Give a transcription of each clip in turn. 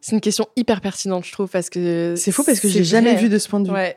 C'est une question hyper pertinente, je trouve, parce que c'est faux parce que j'ai jamais vu de ce point de vue. Ouais.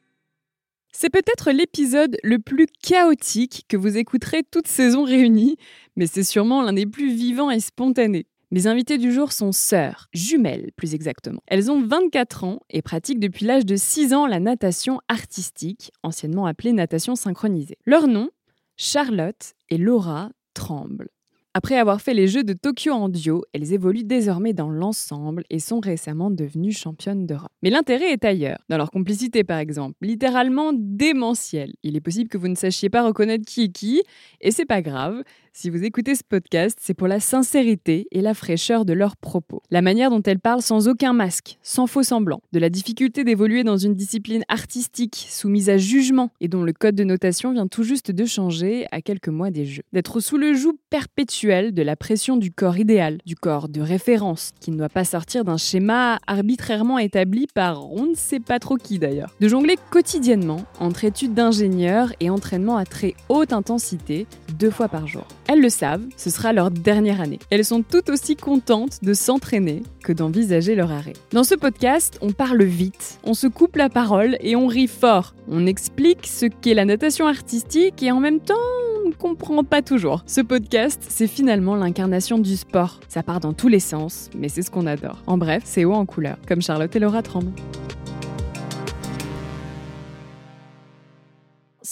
c'est peut-être l'épisode le plus chaotique que vous écouterez toute saison réunie, mais c'est sûrement l'un des plus vivants et spontanés. Mes invités du jour sont sœurs, jumelles plus exactement. Elles ont 24 ans et pratiquent depuis l'âge de 6 ans la natation artistique, anciennement appelée natation synchronisée. Leur nom Charlotte et Laura Tremble. Après avoir fait les Jeux de Tokyo en duo, elles évoluent désormais dans l'ensemble et sont récemment devenues championnes d'Europe. Mais l'intérêt est ailleurs, dans leur complicité par exemple, littéralement démentielle. Il est possible que vous ne sachiez pas reconnaître qui est qui, et c'est pas grave, si vous écoutez ce podcast, c'est pour la sincérité et la fraîcheur de leurs propos. La manière dont elles parlent sans aucun masque, sans faux semblant, de la difficulté d'évoluer dans une discipline artistique soumise à jugement et dont le code de notation vient tout juste de changer à quelques mois des Jeux. D'être sous le joug perpétuel de la pression du corps idéal, du corps de référence, qui ne doit pas sortir d'un schéma arbitrairement établi par on ne sait pas trop qui d'ailleurs. De jongler quotidiennement entre études d'ingénieur et entraînement à très haute intensité, deux fois par jour. Elles le savent, ce sera leur dernière année. Elles sont tout aussi contentes de s'entraîner que d'envisager leur arrêt. Dans ce podcast, on parle vite, on se coupe la parole et on rit fort. On explique ce qu'est la natation artistique et en même temps, on ne comprend pas toujours. Ce podcast, c'est finalement l'incarnation du sport. Ça part dans tous les sens, mais c'est ce qu'on adore. En bref, c'est haut en couleur, comme Charlotte et Laura Tremble.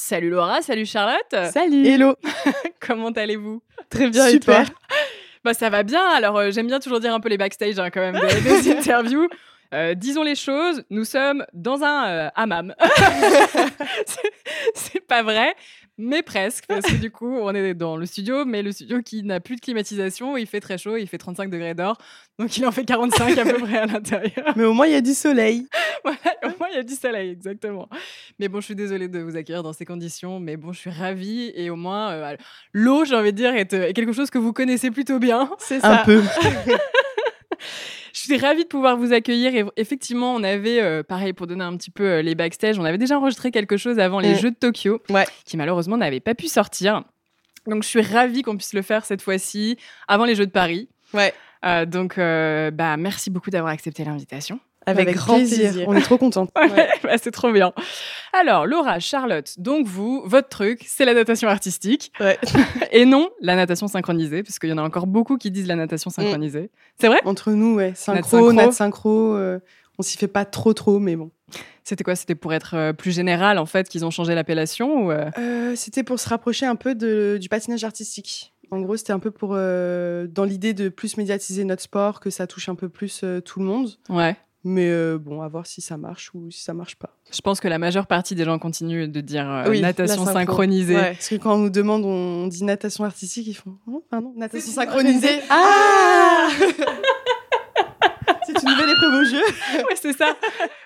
Salut Laura, salut Charlotte. Salut. Hello. Comment allez-vous? Très bien Super. et toi? Bah ça va bien. Alors euh, j'aime bien toujours dire un peu les backstage hein, quand même des, des interviews. Euh, disons les choses, nous sommes dans un euh, hammam. C'est- C'est pas vrai, mais presque, parce que du coup, on est dans le studio, mais le studio qui n'a plus de climatisation, il fait très chaud, il fait 35 degrés d'or, donc il en fait 45 à peu près à l'intérieur. Mais au moins, il y a du soleil. Voilà, au moins il y a du soleil, exactement. Mais bon, je suis désolée de vous accueillir dans ces conditions, mais bon, je suis ravie et au moins, euh, l'eau, j'ai envie de dire, est, euh, est quelque chose que vous connaissez plutôt bien. C'est Un ça. peu. Suis ravie de pouvoir vous accueillir. Et effectivement, on avait, euh, pareil, pour donner un petit peu euh, les backstage, on avait déjà enregistré quelque chose avant les Mm. Jeux de Tokyo, Ouais. qui malheureusement n'avait pas pu sortir. Donc, je suis ravie qu'on puisse le faire cette fois-ci, avant les Jeux de Paris. Ouais. Euh, donc, bah, merci beaucoup d'avoir accepté l'invitation. Avec, grand plaisir. On est trop contente. Ouais. Bah, c'est trop bien. Alors, Laura, Charlotte, donc vous, votre truc, c'est la natation artistique. Ouais. Et non la natation synchronisée, parce qu'il y en a encore beaucoup qui disent la natation synchronisée. C'est vrai? Entre nous, ouais. synchro. Synchro, nat synchro. euh, on s'y fait pas trop, trop, mais bon. C'était quoi? C'était pour être euh, plus général, en fait, qu'ils ont changé l'appellation ou euh, Euh, C'était pour se rapprocher un peu de, du patinage artistique. En gros, c'était un peu pour euh, dans l'idée de plus médiatiser notre sport, que ça touche un peu plus euh, tout le monde. Ouais. Mais euh, bon, à voir si ça marche ou si ça marche pas. Je pense que la majeure partie des gens continuent de dire euh, Oui, natation synchronisée. Ouais. Parce que quand on nous demande, on dit natation artistique, ils font oh, pardon, natation synchronisée. Ah C'est une nouvelle épreuve au jeu. Ouais, c'est ça.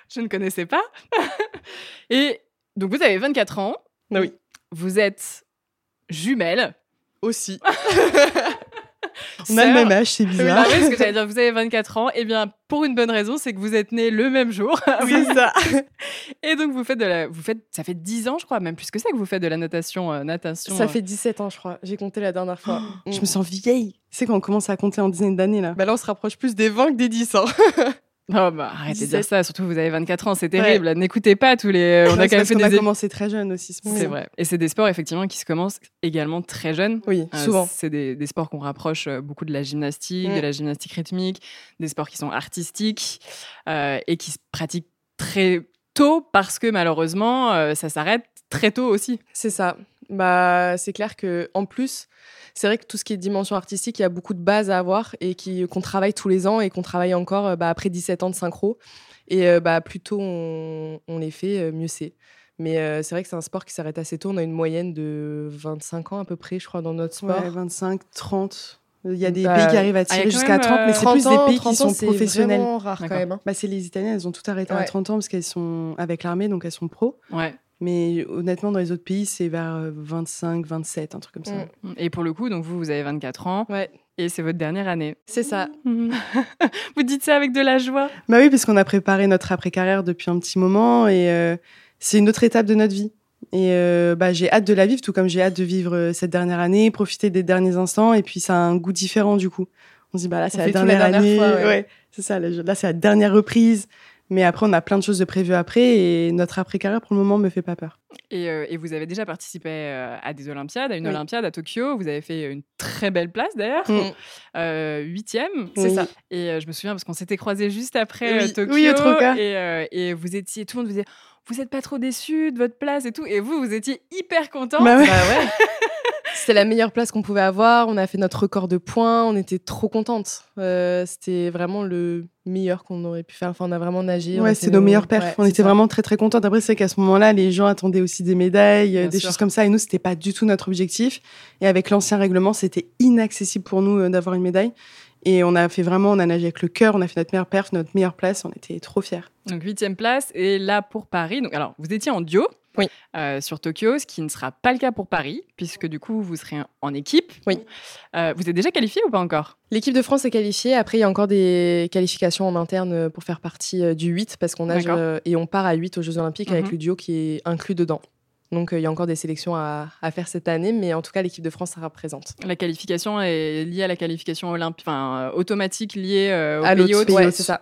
Je ne connaissais pas. Et donc, vous avez 24 ans. Ah oui. Vous êtes jumelles. Aussi. On a le même âge, c'est Oui, bizarre. oui, ce que j'allais dire, vous avez 24 ans. Eh bien, pour une bonne raison, c'est que vous êtes nés le même jour. C'est ça. Et donc, vous faites de la, vous faites, ça fait 10 ans, je crois, même plus que ça, que vous faites de la natation, euh, natation. Ça euh, fait 17 ans, je crois. J'ai compté la dernière fois. Je me sens vieille. C'est quand on commence à compter en dizaines d'années, là. Bah là, on se rapproche plus des 20 que des 10 ans. Oh, bah, arrêtez de dire 17. ça, surtout vous avez 24 ans, c'est terrible. N'écoutez pas tous les. On a quand même fait des. a commencé très jeune aussi. C'est vrai. Et c'est des sports, effectivement, qui se commencent également très jeunes. Oui, Euh, souvent. c'est des, des sports qu'on rapproche euh, beaucoup de la gymnastique, de la gymnastique rythmique, des sports qui sont artistiques euh, et qui se pratiquent très tôt parce que malheureusement, euh, ça s'arrête très tôt aussi. C'est ça. Bah, c'est clair que en plus, c'est vrai que tout ce qui est dimension artistique, il y a beaucoup de bases à avoir et qui, qu'on travaille tous les ans et qu'on travaille encore euh, bah, après 17 ans de synchro. Et euh, bah, plus tôt on, on les fait, euh, mieux c'est. Mais euh, c'est vrai que c'est un sport qui s'arrête assez tôt. On a une moyenne de 25 ans à peu près, je crois, dans notre sport. Ouais, 25, 30. Il y a des Bah, pays qui arrivent à ah, tirer jusqu'à même, 30, mais c'est 30 plus ans, des pays 30 qui ans, sont c'est professionnels. vraiment rare quand même. hein. Bah, c'est les Italiennes, elles ont tout arrêté à Ouais. 30 ans parce qu'elles sont avec l'armée, donc elles sont pros. Ouais. Mais honnêtement, dans les autres pays, c'est vers euh, 25, 27, un truc comme ça. Mm. Et pour le coup, donc vous, vous avez 24 ans Ouais, et c'est votre dernière année. c'est ça. vous dites ça avec de la joie. Bah oui, parce qu'on a préparé notre après-carrière depuis un petit moment et euh, c'est une autre étape de notre vie. Et euh, bah, j'ai hâte de la vivre, tout comme j'ai hâte de vivre euh, cette dernière année, profiter des derniers instants. Et puis, ça a un goût différent du coup. On se dit, bah là, c'est la dernière dernière année. ouais. c'est ça. Là, c'est la dernière reprise. Mais après, on a plein de choses de prévues après. Et notre après-carrière, pour le moment, me fait pas peur. Et, euh, et vous avez déjà participé euh, à des Olympiades, à une Oui. Olympiade à Tokyo. Vous avez fait une très belle place d'ailleurs, Mm. Euh, huitième. C'est Oui. ça. Et euh, je me souviens parce qu'on s'était croisés juste après Oui. Tokyo. Oui, au Troca. Et, euh, et vous étiez, tout le monde vous disait, vous n'êtes pas trop déçus de votre place et tout. Et vous, vous étiez hyper content. Bah ouais. Bah ouais. C'était la meilleure place qu'on pouvait avoir. On a fait notre record de points. On était trop contentes. Euh, C'était vraiment le meilleur qu'on aurait pu faire. Enfin, on a vraiment nagé. Ouais, c'est nos meilleurs perfs. ouais, on était ça. vraiment très très contents. Après, c'est qu'à ce moment-là, les gens attendaient aussi des médailles, Bien des sûr. choses comme ça. Et nous, c'était pas du tout notre objectif. Et avec l'ancien règlement, c'était inaccessible pour nous euh, d'avoir une médaille. Et on a fait vraiment, on a nagé avec le cœur, on a fait notre meilleure perf, notre meilleure place. On était trop fiers. Donc huitième place. Et là pour Paris. Donc alors vous étiez en duo. Oui. euh, sur Tokyo, ce qui ne sera pas le cas pour Paris, puisque du coup vous serez en équipe. Oui. Euh, vous êtes déjà qualifié ou pas encore? L'équipe de France est qualifiée. Après, il y a encore des qualifications en interne pour faire partie euh, du 8 parce qu'on nage et on part à 8 aux Jeux Olympiques avec Mhm. le duo qui est inclus dedans. Donc, il y a encore des sélections à, à faire cette année, mais en tout cas, l'équipe de France sera présente. La qualification est liée à la qualification olympique, enfin automatique liée euh, au à pays hôte. ouais, c'est ça.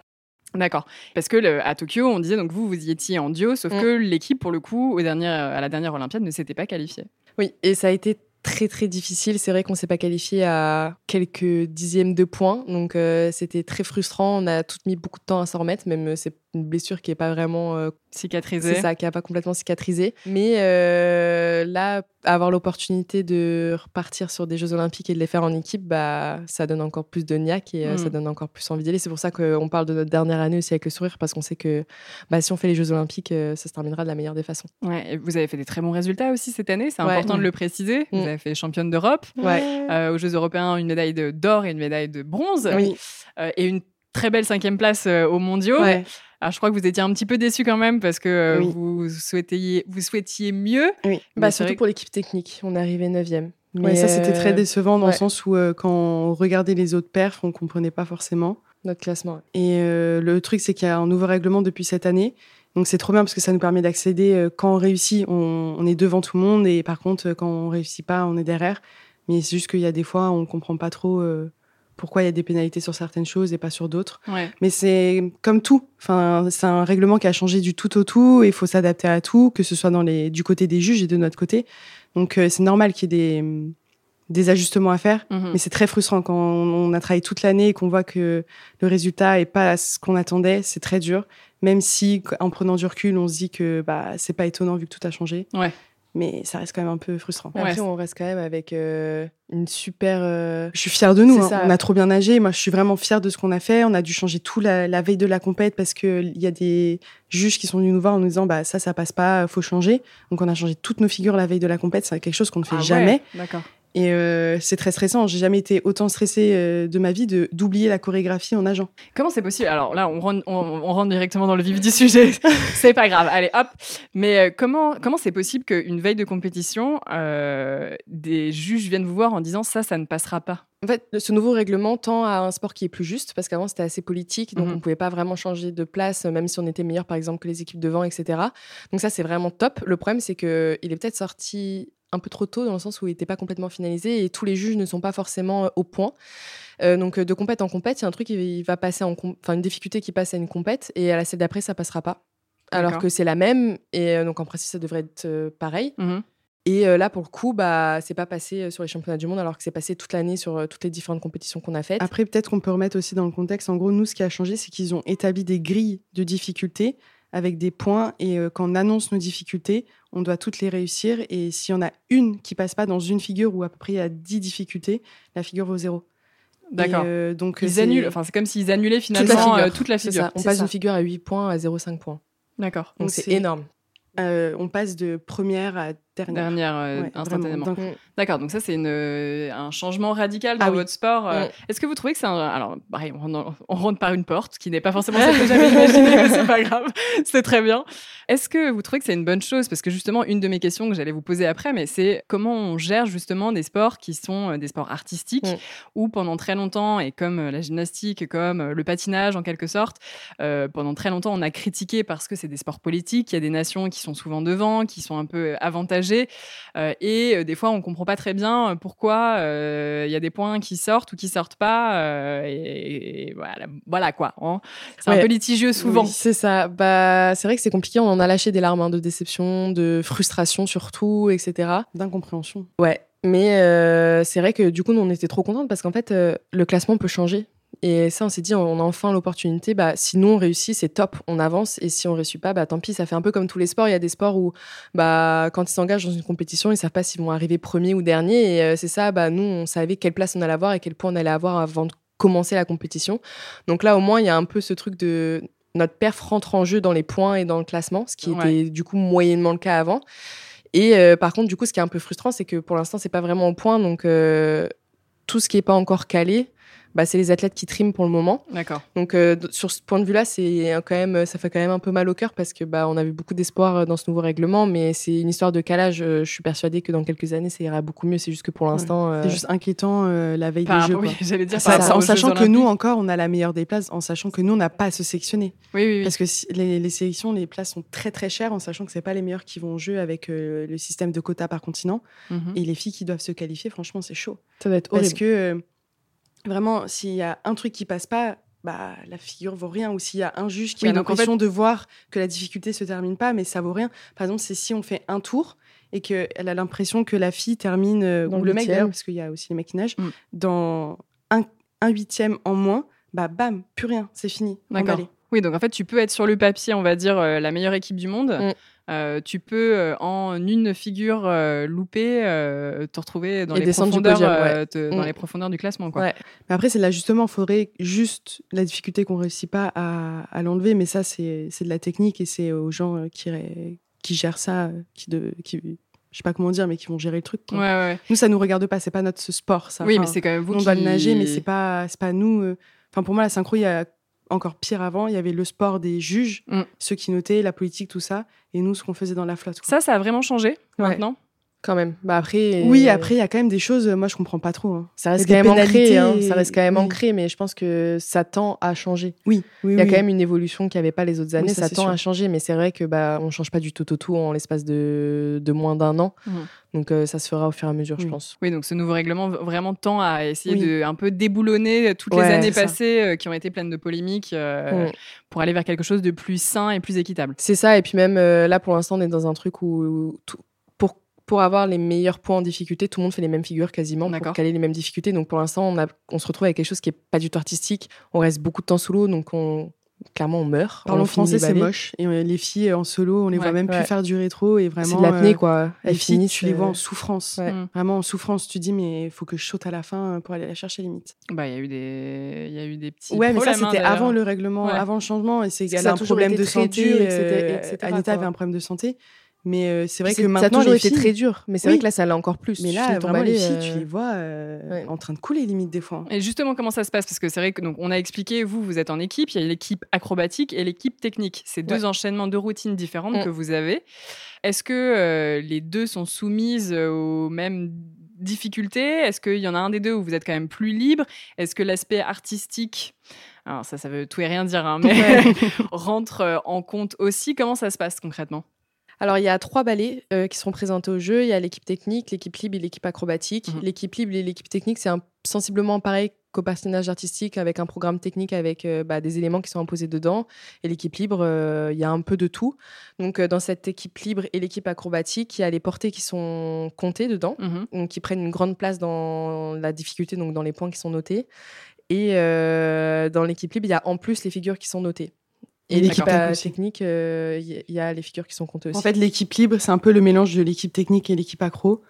D'accord. Parce que le- à Tokyo, on disait donc vous vous y étiez en duo, sauf Mm. que l'équipe pour le coup au dernier, à la dernière Olympiade ne s'était pas qualifiée. Oui, et ça a été très très difficile. C'est vrai qu'on s'est pas qualifié à quelques dixièmes de points, donc euh, c'était très frustrant. On a tout mis beaucoup de temps à s'en remettre, même euh, c'est une blessure qui est pas vraiment euh, Cicatrisée. C'est ça, qui a pas complètement cicatrisé. Mais euh, là, avoir l'opportunité de repartir sur des Jeux Olympiques et de les faire en équipe, bah, ça donne encore plus de niaque et euh, Mm. ça donne encore plus envie d'y aller. C'est pour ça qu'on parle de notre dernière année aussi avec le sourire, parce qu'on sait que bah, si on fait les Jeux Olympiques, ça se terminera de la meilleure des façons. Ouais, vous avez fait des très bons résultats aussi cette année, c'est Ouais. important de Mm. le préciser. Vous Mm. avez fait championne d'Europe, Ouais. aux Jeux européens une médaille d'or et une médaille de bronze, Oui. et une très belle cinquième place euh, aux mondiaux. Ouais. Alors je crois que vous étiez un petit peu déçu quand même parce que euh, Oui. vous, souhaitiez, vous souhaitiez mieux. Oui. Mais Bah, surtout que- pour l'équipe technique. On est arrivé 9e. Ouais, ça, c'était très euh, décevant dans ouais. le sens où, euh, quand on regardait les autres perfs, on comprenait pas forcément. Notre classement. Et euh, le truc, c'est qu'il y a un nouveau règlement depuis cette année. Donc c'est trop bien parce que ça nous permet d'accéder. euh, quand on réussit, on, on est devant tout le monde. Et par contre, quand on réussit pas, on est derrière. Mais c'est juste qu'il y a des fois, on comprend pas trop pourquoi il y a des pénalités sur certaines choses et pas sur d'autres. Ouais. Mais c'est comme tout. Enfin, c'est un règlement qui a changé du tout au tout. et Il faut s'adapter à tout, que ce soit dans les, du côté des juges et de notre côté. Donc euh, c'est normal qu'il y ait des, des ajustements à faire. Mhm. Mais c'est très frustrant quand on on a travaillé toute l'année et qu'on voit que le résultat est pas ce qu'on attendait. C'est très dur. Même si, en prenant du recul, on se dit que bah, c'est pas étonnant vu que tout a changé. Ouais. Mais ça reste quand même un peu frustrant. Ouais, Après, c'est- on reste quand même avec euh, une super. euh, Je suis fière de nous. Hein. On a trop bien nagé. Moi, je suis vraiment fière de ce qu'on a fait. On a dû changer tout la, la veille de la compète parce qu'il y a des juges qui sont venus nous voir en nous disant bah, ça, ça passe pas, faut changer. Donc, on a changé toutes nos figures la veille de la compète. C'est quelque chose qu'on ne fait Ah ouais, jamais. D'accord. Et euh, c'est très stressant. J'ai jamais été autant stressée euh, de ma vie de d'oublier la chorégraphie en nageant. Comment c'est possible? Alors là, on rentre, on, on rentre directement dans le vif du sujet. c'est pas grave. Allez, hop. Mais euh, comment comment c'est possible qu'une veille de compétition, euh, des juges viennent vous voir en disant ça, ça ne passera pas? En fait, ce nouveau règlement tend à un sport qui est plus juste, parce qu'avant c'était assez politique, donc Mhm. on pouvait pas vraiment changer de place, même si on était meilleur par exemple que les équipes devant, etc. Donc ça c'est vraiment top. Le problème c'est que il est peut-être sorti un peu trop tôt dans le sens où il n'était pas complètement finalisé et tous les juges ne sont pas forcément euh, au point. Euh, donc euh, de compète en compète, il y a un truc qui va passer en, enfin une difficulté qui passe à une compète et à la celle d'après ça passera pas. Alors que c'est la même et donc en principe ça devrait être pareil. Mhm. Et là, pour le coup, bah, c'est pas passé sur les championnats du monde, alors que c'est passé toute l'année sur toutes les différentes compétitions qu'on a faites. Après, peut-être qu'on peut remettre aussi dans le contexte. En gros, nous, ce qui a changé, c'est qu'ils ont établi des grilles de difficulté avec des points. Et euh, quand on annonce nos difficultés, on doit toutes les réussir. Et s'il y en a une qui passe pas dans une figure où à peu près il y a 10 difficultés, la figure vaut zéro. D'accord. Euh, donc Ils annulent, enfin c'est comme s'ils annulaient Toute la finalement figure. euh, toute la figure. ça. On passe ça. une figure à 8 points à 0,5 points. D'accord. Donc c'est c'est- énorme. euh, on passe de première à dernière. Dernière euh, Ouais, instantanément. D'accord, donc ça c'est euh, un changement radical dans Ah oui. votre sport. euh. Mm. Est-ce que vous trouvez que c'est un... Alors, pareil, on rentre, on rentre par une porte, qui n'est pas forcément celle que j'avais imaginée, mais c'est pas grave, c'est très bien. Est-ce que vous trouvez que c'est une bonne chose? Parce que justement, une de mes questions que j'allais vous poser après, mais c'est comment on gère justement des sports qui sont des sports artistiques, Mm. où pendant très longtemps, et comme la gymnastique, comme le patinage en quelque sorte, euh, pendant très longtemps, on a critiqué parce que c'est des sports politiques, il y a des nations qui sont souvent devant, qui sont un peu avantagées, euh, et euh, des fois, on comprend pas très bien euh, pourquoi euh, il y a des points qui sortent ou qui sortent pas. euh, et, et voilà, voilà quoi. hein. C'est un peu litigieux souvent. Oui, c'est ça. Bah, c'est vrai que c'est compliqué. On en a lâché des larmes hein, de déception, de frustration surtout, etc. D'incompréhension. Ouais. Mais euh, c'est vrai que du coup, nous, on était trop contentes parce qu'en fait, euh, le classement peut changer. Et ça, on s'est dit, on a enfin l'opportunité. Bah, si nous, on réussit, c'est top, on avance. Et si on réussit pas, bah, tant pis, ça fait un peu comme tous les sports. Il y a des sports où, bah, quand ils s'engagent dans une compétition, ils savent pas s'ils vont arriver premier ou dernier. Et euh, c'est ça, bah, nous, on savait quelle place on allait avoir et quel point on allait avoir avant de commencer la compétition. Donc là, au moins, il y a un peu ce truc de notre perf rentre en jeu dans les points et dans le classement, ce qui Ouais. était du coup moyennement le cas avant. Et euh, par contre, du coup, ce qui est un peu frustrant, c'est que pour l'instant, c'est pas vraiment au point. Donc, euh, tout ce qui est pas encore calé, bah, c'est les athlètes qui triment pour le moment. D'accord. Donc, euh, sur ce point de vue-là, c'est quand même, ça fait quand même un peu mal au cœur parce que bah, on avait beaucoup d'espoir euh, dans ce nouveau règlement, mais c'est une histoire de calage. Euh, Je suis persuadée que dans quelques années, ça ira beaucoup mieux. C'est juste que pour l'instant, euh, C'est juste inquiétant euh, la veille Par des Jeux. quoi. oui, j'allais dire Ça- par ça- rapport en sachant que nous encore, on a la meilleure des places, en sachant que nous, on n'a pas à se sélectionner. Oui, oui, oui. Parce que si- les, les sélections, les places sont très très chères, en sachant que c'est pas les meilleurs qui vont au jeu avec euh, le système de quotas par continent. Mhm. Et les filles qui doivent se qualifier, franchement, c'est chaud. ça va être Parce horrible. que euh, vraiment, s'il y a un truc qui passe pas, bah, la figure vaut rien. Ou s'il y a un juge qui Oui, a donc en l'impression de voir que la difficulté se termine pas, mais ça vaut rien. Par exemple, c'est si on fait un tour et qu'elle a l'impression que la fille termine, euh, ou le mec d'ailleurs, parce qu'il y a aussi les mecs qui nagent, Mm. dans un, un huitième en moins, bah bam, plus rien, c'est fini. D'accord. Oui, donc en fait, tu peux être sur le papier, on va dire, euh, la meilleure équipe du monde. Mm. Euh, tu peux, euh, en une figure euh, loupée, euh, te retrouver dans, Et les profondeurs, podium, ouais. te- dans Mm. les profondeurs du classement. Quoi. Ouais. Mais après, c'est de l'ajustement. Il faudrait juste la difficulté qu'on réussit pas à, à l'enlever. Mais ça, c'est de la technique et c'est aux gens qui, qui gèrent ça, qui, de, qui, je sais pas comment dire, mais qui vont gérer le truc. quoi. Ouais, ouais. Nous, ça nous regarde pas. C'est pas notre sport, ça. Oui, Enfin, mais c'est quand même vous on qui... doit le nager, mais c'est pas, c'est pas nous. Enfin, pour moi, la synchro, il y a encore pire avant. Il y avait le sport des juges, Mm. ceux qui notaient, la politique, tout ça. Et nous, ce qu'on faisait dans la flotte. quoi. Ça, ça a vraiment changé Ouais. maintenant? Quand même. Bah après. Oui, euh, après, il y a quand même des choses, euh, moi, je comprends pas trop. hein. Ça reste Il y quand même ancré. hein. Ça reste quand même oui. ancré, mais je pense que ça tend à changer. Oui, oui, Il y a oui. quand même une évolution qu'il n'y avait pas les autres années. ça, tend sûr. à changer, mais c'est vrai que bah on change pas du tout au tout en l'espace de, de moins d'un an. Mhm. Donc euh, ça se fera au fur et à mesure, je pense. Oui, donc ce nouveau règlement vraiment tend à essayer Oui. de un peu déboulonner toutes Ouais, les années passées euh, qui ont été pleines de polémiques euh, Mm. pour aller vers quelque chose de plus sain et plus équitable. C'est ça, et puis même euh, là pour l'instant on est dans un truc où tout- pour avoir les meilleurs points en difficulté, tout le monde fait les mêmes figures quasiment pour caler les mêmes difficultés. Donc pour l'instant on, a- on se retrouve avec quelque chose qui est pas du tout artistique. On reste beaucoup de temps sous l'eau, donc on clairement on meurt. Parlons français, c'est moche. Et euh, les filles euh, en solo, on les Ouais, voit même ouais. plus faire du rétro. Et vraiment, C'est de l'apnée euh, quoi. Les filles, finissent, tu les vois en souffrance. ouais. Mm. Vraiment en souffrance. Tu dis, mais il faut que je saute à la fin pour aller la chercher limite. Bah, il y a eu des, il y a eu des petits Ouais, mais ça, problèmes, hein, c'était avant le règlement, Ouais. avant le changement. Et c'est qu'elle a un problème de santé. dur, etc., etc., Anita quoi. avait un problème de santé. Mais euh, c'est vrai que ça a maintenant, toujours été filles, très dur, mais c'est Oui. vrai que là ça l'est encore plus. Mais là, vraiment, les filles, euh, tu les vois euh, ouais. en train de couler limite des fois. Et justement, comment ça se passe? Parce que c'est vrai que donc on a expliqué, vous, vous êtes en équipe, il y a l'équipe acrobatique et l'équipe technique. C'est deux Ouais. enchaînements de routines différentes Mm. que vous avez. Est-ce que euh, les deux sont soumises euh, aux mêmes difficultés? Est-ce qu'il y en a un des deux où vous êtes quand même plus libre? Est-ce que l'aspect artistique, alors ça, ça veut tout et rien dire, hein, mais rentre euh, en compte aussi? Comment ça se passe concrètement? Alors, il y a trois ballets euh, qui seront présentés au jeu. Il y a l'équipe technique, l'équipe libre et l'équipe acrobatique. Mhm. L'équipe libre et l'équipe technique, c'est sensiblement pareil qu'au patinage artistique avec un programme technique avec euh, bah, des éléments qui sont imposés dedans. Et l'équipe libre, euh, il y a un peu de tout. Donc, dans cette équipe libre et l'équipe acrobatique, il y a les portées qui sont comptées dedans, Mhm. donc qui prennent une grande place dans la difficulté, donc dans les points qui sont notés. Et euh, dans l'équipe libre, il y a en plus les figures qui sont notées. Et l'équipe euh, technique, euh, il y, y a les figures qui sont comptées aussi. En fait, l'équipe libre, c'est un peu le mélange de l'équipe technique et l'équipe accro,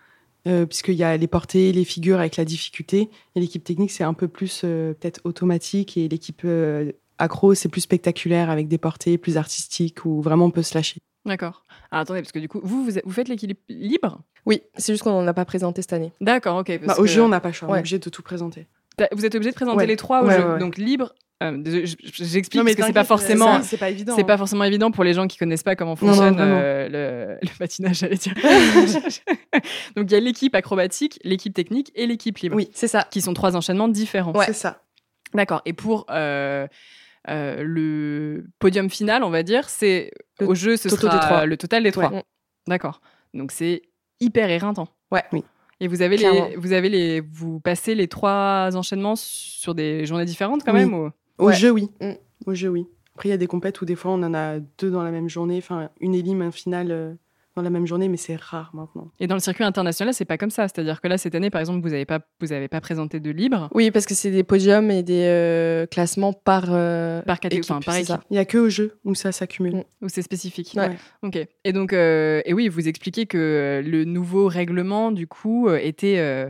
euh, puisqu'il y a les portées, les figures avec la difficulté. Et l'équipe technique, c'est un peu plus euh, peut-être automatique. Et l'équipe euh, accro, c'est plus spectaculaire avec des portées plus artistiques où vraiment on peut se lâcher. D'accord. Alors attendez, parce que du coup, vous, vous, vous faites l'équilibre libre? Oui, c'est juste qu'on n'en a pas présenté cette année. D'accord, ok. parce Bah, au que- jeu, on n'a pas le choix. On est obligé de tout présenter. T'as- Vous êtes obligé de présenter Ouais. les trois au Ouais, jeu. ouais, ouais. Donc libre. Euh, J'explique parce que c'est pas forcément. c'est- pas évident. C'est hein. pas forcément évident pour les gens qui connaissent pas comment Non, non, fonctionne euh, le, le patinage, j'allais dire. Donc il y a l'équipe acrobatique, l'équipe technique et l'équipe libre. Oui. C'est ça. Qui sont trois enchaînements différents. Ouais. C'est ça. D'accord. Et pour euh, euh, le podium final, on va dire, c'est au jeu, ce total sera des trois. le total des trois. Ouais. D'accord. Donc c'est hyper éreintant. Ouais. Oui. Et vous avez Clairement. les, vous avez les, vous passez les trois enchaînements sur des journées différentes quand Oui. même. ou- Au Ouais. jeu, oui. Mm. Au jeu, oui. Après, il y a des compètes où des fois, on en a deux dans la même journée. Enfin, une élim, un final euh, dans la même journée, mais c'est rare maintenant. Et dans le circuit international, c'est pas comme ça. C'est-à-dire que là, cette année, par exemple, vous n'avez pas, vous avez pas présenté de libre Oui, parce que c'est des podiums et des euh, classements par, euh, par catégorie, équipe, enfin, par équipe. Il y a que au jeu où ça s'accumule. Mm. ou c'est spécifique. Ouais. Ok. Et donc, euh, et oui, vous expliquez que le nouveau règlement, du coup, était euh,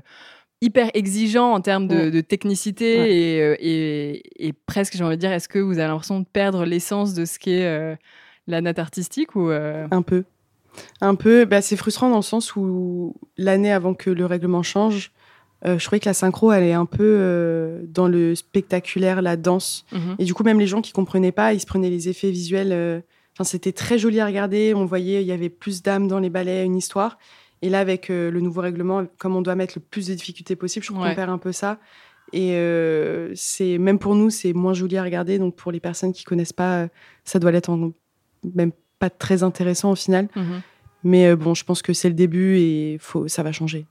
hyper exigeant en termes de, Ouais. de technicité Ouais. et, euh, et, et presque, j'ai envie de dire, est-ce que vous avez l'impression de perdre l'essence de ce qu'est euh, la natte artistique ou euh, Un peu. Un peu. Bah, c'est frustrant dans le sens où l'année avant que le règlement change, euh, je trouvais que la synchro, elle est un peu dans le spectaculaire, la danse. mhm. Et du coup, même les gens qui comprenaient pas, ils se prenaient les effets visuels. Enfin, c'était très joli à regarder. On voyait, il y avait plus d'âme dans les ballets, une histoire. Et là, avec euh, le nouveau règlement, comme on doit mettre le plus de difficultés possible, je trouve Ouais. qu'on perd un peu ça. Et euh, c'est même pour nous, c'est moins joli à regarder. Donc pour les personnes qui connaissent pas, euh, ça doit l'être en- même pas très intéressant au final. Mhm. Mais euh, bon, je pense que c'est le début et faut, ça va changer.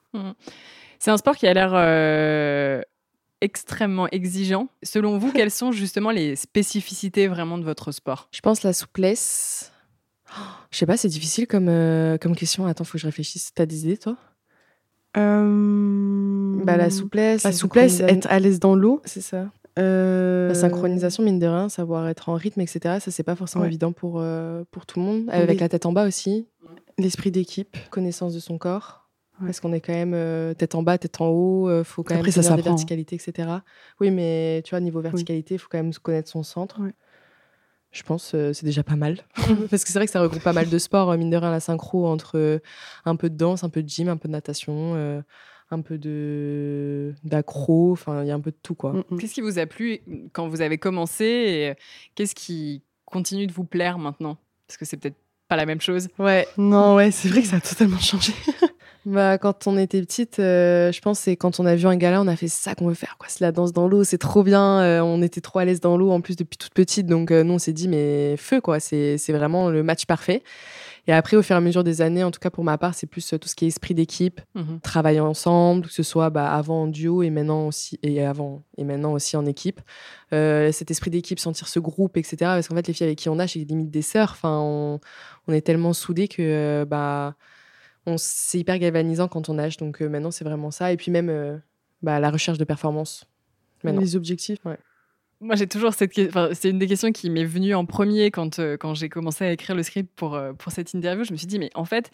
C'est un sport qui a l'air euh, extrêmement exigeant. Selon vous, quelles sont justement les spécificités vraiment de votre sport? Je pense la souplesse. Oh, Je sais pas, c'est difficile comme, euh, comme question. Attends, faut que je réfléchisse. T'as des idées, toi? Euh, Bah, la souplesse. la souplesse, être à l'aise dans l'eau. C'est ça. Euh, La synchronisation, mine de rien, savoir être en rythme, etc. Ça, c'est pas forcément Ouais. évident pour, pour tout le monde. Avec Oui. la tête en bas aussi. L'esprit d'équipe. Connaissance de son corps. Ouais. Parce qu'on est quand même tête en bas, tête en haut. faut quand Après, même ça des s'apprend. verticalités, etc. Oui, mais tu vois, niveau verticalité, il faut quand même connaître son centre. Ouais. Je pense euh, c'est déjà pas mal. Parce que c'est vrai que ça regroupe pas mal de sports, euh, mine de rien, la synchro, entre euh, un peu de danse, un peu de gym, un peu de natation, euh, un peu de d'accro. Enfin, il y a un peu de tout, quoi. Mm, mm. Qu'est-ce qui vous a plu quand vous avez commencé et qu'est-ce qui continue de vous plaire maintenant? Parce que c'est peut-être pas la même chose. Ouais. Non, ouais, c'est vrai que ça a totalement changé. Bah, quand on était petite, euh, je pense c'est quand on a vu un gala, on a fait ça qu'on veut faire. quoi. C'est la danse dans l'eau, c'est trop bien. euh, on était trop à l'aise dans l'eau en plus depuis toute petite. Donc, euh, nous, on s'est dit, mais feu, quoi. C'est vraiment le match parfait. Et après, au fur et à mesure des années, en tout cas pour ma part, c'est plus euh, tout ce qui est esprit d'équipe, Mhm. travailler ensemble, que ce soit bah, avant en duo et maintenant aussi et avant et maintenant aussi en équipe. Euh, cet esprit d'équipe, sentir ce groupe, etc. Parce qu'en fait, les filles avec qui on a, c'est limite des sœurs. Enfin, on, on est tellement soudés que euh, bah c'est hyper galvanisant quand on nage. Donc euh, maintenant, c'est vraiment ça. Et puis même bah, la recherche de performance. Maintenant. Les objectifs. Moi, j'ai toujours cette question. Enfin, c'est une des questions qui m'est venue en premier quand, euh, quand j'ai commencé à écrire le script pour, euh, pour cette interview. Je me suis dit, mais en fait,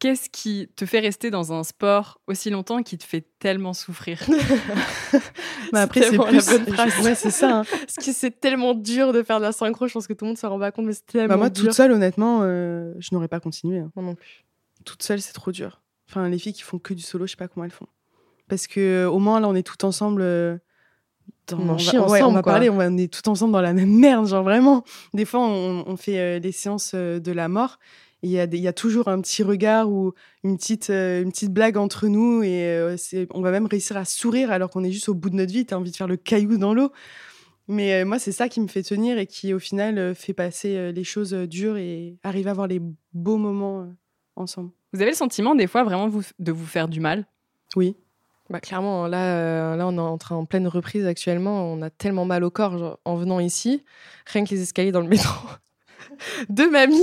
qu'est-ce qui te fait rester dans un sport aussi longtemps qui te fait tellement souffrir? Mais après, c'est tellement la plus. bonne phrase. Ouais, c'est ça. hein. Parce que c'est tellement dur de faire de la synchro. Je pense que tout le monde s'en rend pas compte, mais c'est tellement Bah, moi, dur. toute seule, honnêtement, euh, je n'aurais pas continué. hein. Moi non plus. Toute seule, c'est trop dur. Enfin, les filles qui font que du solo, je sais pas comment elles font. Parce que au moins, là, on est tout ensemble. Dans- On en va- chie ouais, on va quoi. parler, on, va- on est tout ensemble dans la même merde, genre vraiment. Des fois, on, on fait euh, les séances euh, de la mort. Il y, a des- il y a toujours un petit regard ou une petite, euh, une petite blague entre nous et euh, c'est- on va même réussir à sourire alors qu'on est juste au bout de notre vie. T'as envie de faire le caillou dans l'eau. Mais euh, moi, c'est ça qui me fait tenir et qui, au final, euh, fait passer euh, les choses euh, dures et arriver à avoir les beaux moments euh, ensemble. Vous avez le sentiment, des fois, vraiment vous- de vous faire du mal? Oui. Bah, clairement, là, euh, là, on est en train en pleine reprise actuellement. On a tellement mal au corps genre, en venant ici. Rien que les escaliers dans le métro. deux mamies,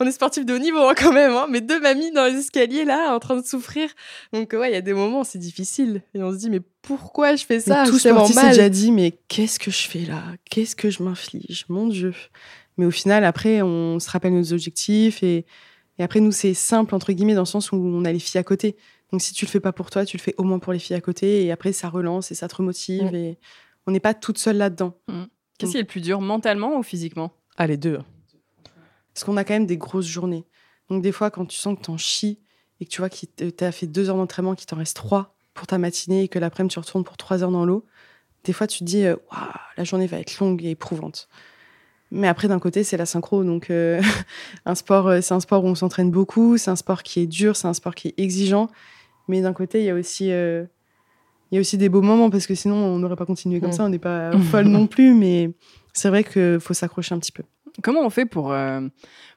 on est sportifs de haut niveau hein, quand même, hein, mais deux mamies dans les escaliers là, en train de souffrir. Donc ouais, il y a des moments, c'est difficile. Et on se dit, mais pourquoi je fais ça? Mais tout sportif s'est déjà dit, mais qu'est-ce que je fais là? Qu'est-ce que je m'inflige? Mon Dieu. Mais au final, après, on se rappelle nos objectifs et, et après, nous, c'est simple, entre guillemets, dans le sens où on a les filles à côté. Donc, si tu le fais pas pour toi, tu le fais au moins pour les filles à côté. Et après, ça relance et ça te remotive. Mm. Et on n'est pas toute seule là-dedans. Qu'est-ce qui est le plus dur, mentalement ou physiquement? Ah, les deux. Parce qu'on a quand même des grosses journées. Donc, des fois, quand tu sens que t'en chies et que tu vois que tu as fait deux heures d'entraînement, qu'il t'en reste trois pour ta matinée et que l'après-midi, tu retournes pour trois heures dans l'eau, des fois, tu te dis, euh, Waouh, la journée va être longue et éprouvante. Mais après, d'un côté, c'est la synchro. Donc, euh, un sport, euh, c'est un sport où on s'entraîne beaucoup. C'est un sport qui est dur. C'est un sport qui est exigeant. Mais d'un côté, il y a aussi, euh, il y a aussi des beaux moments parce que sinon, on n'aurait pas continué comme Mm. ça. On n'est pas folle non plus. Mais c'est vrai qu'il faut s'accrocher un petit peu. Comment on fait pour, euh,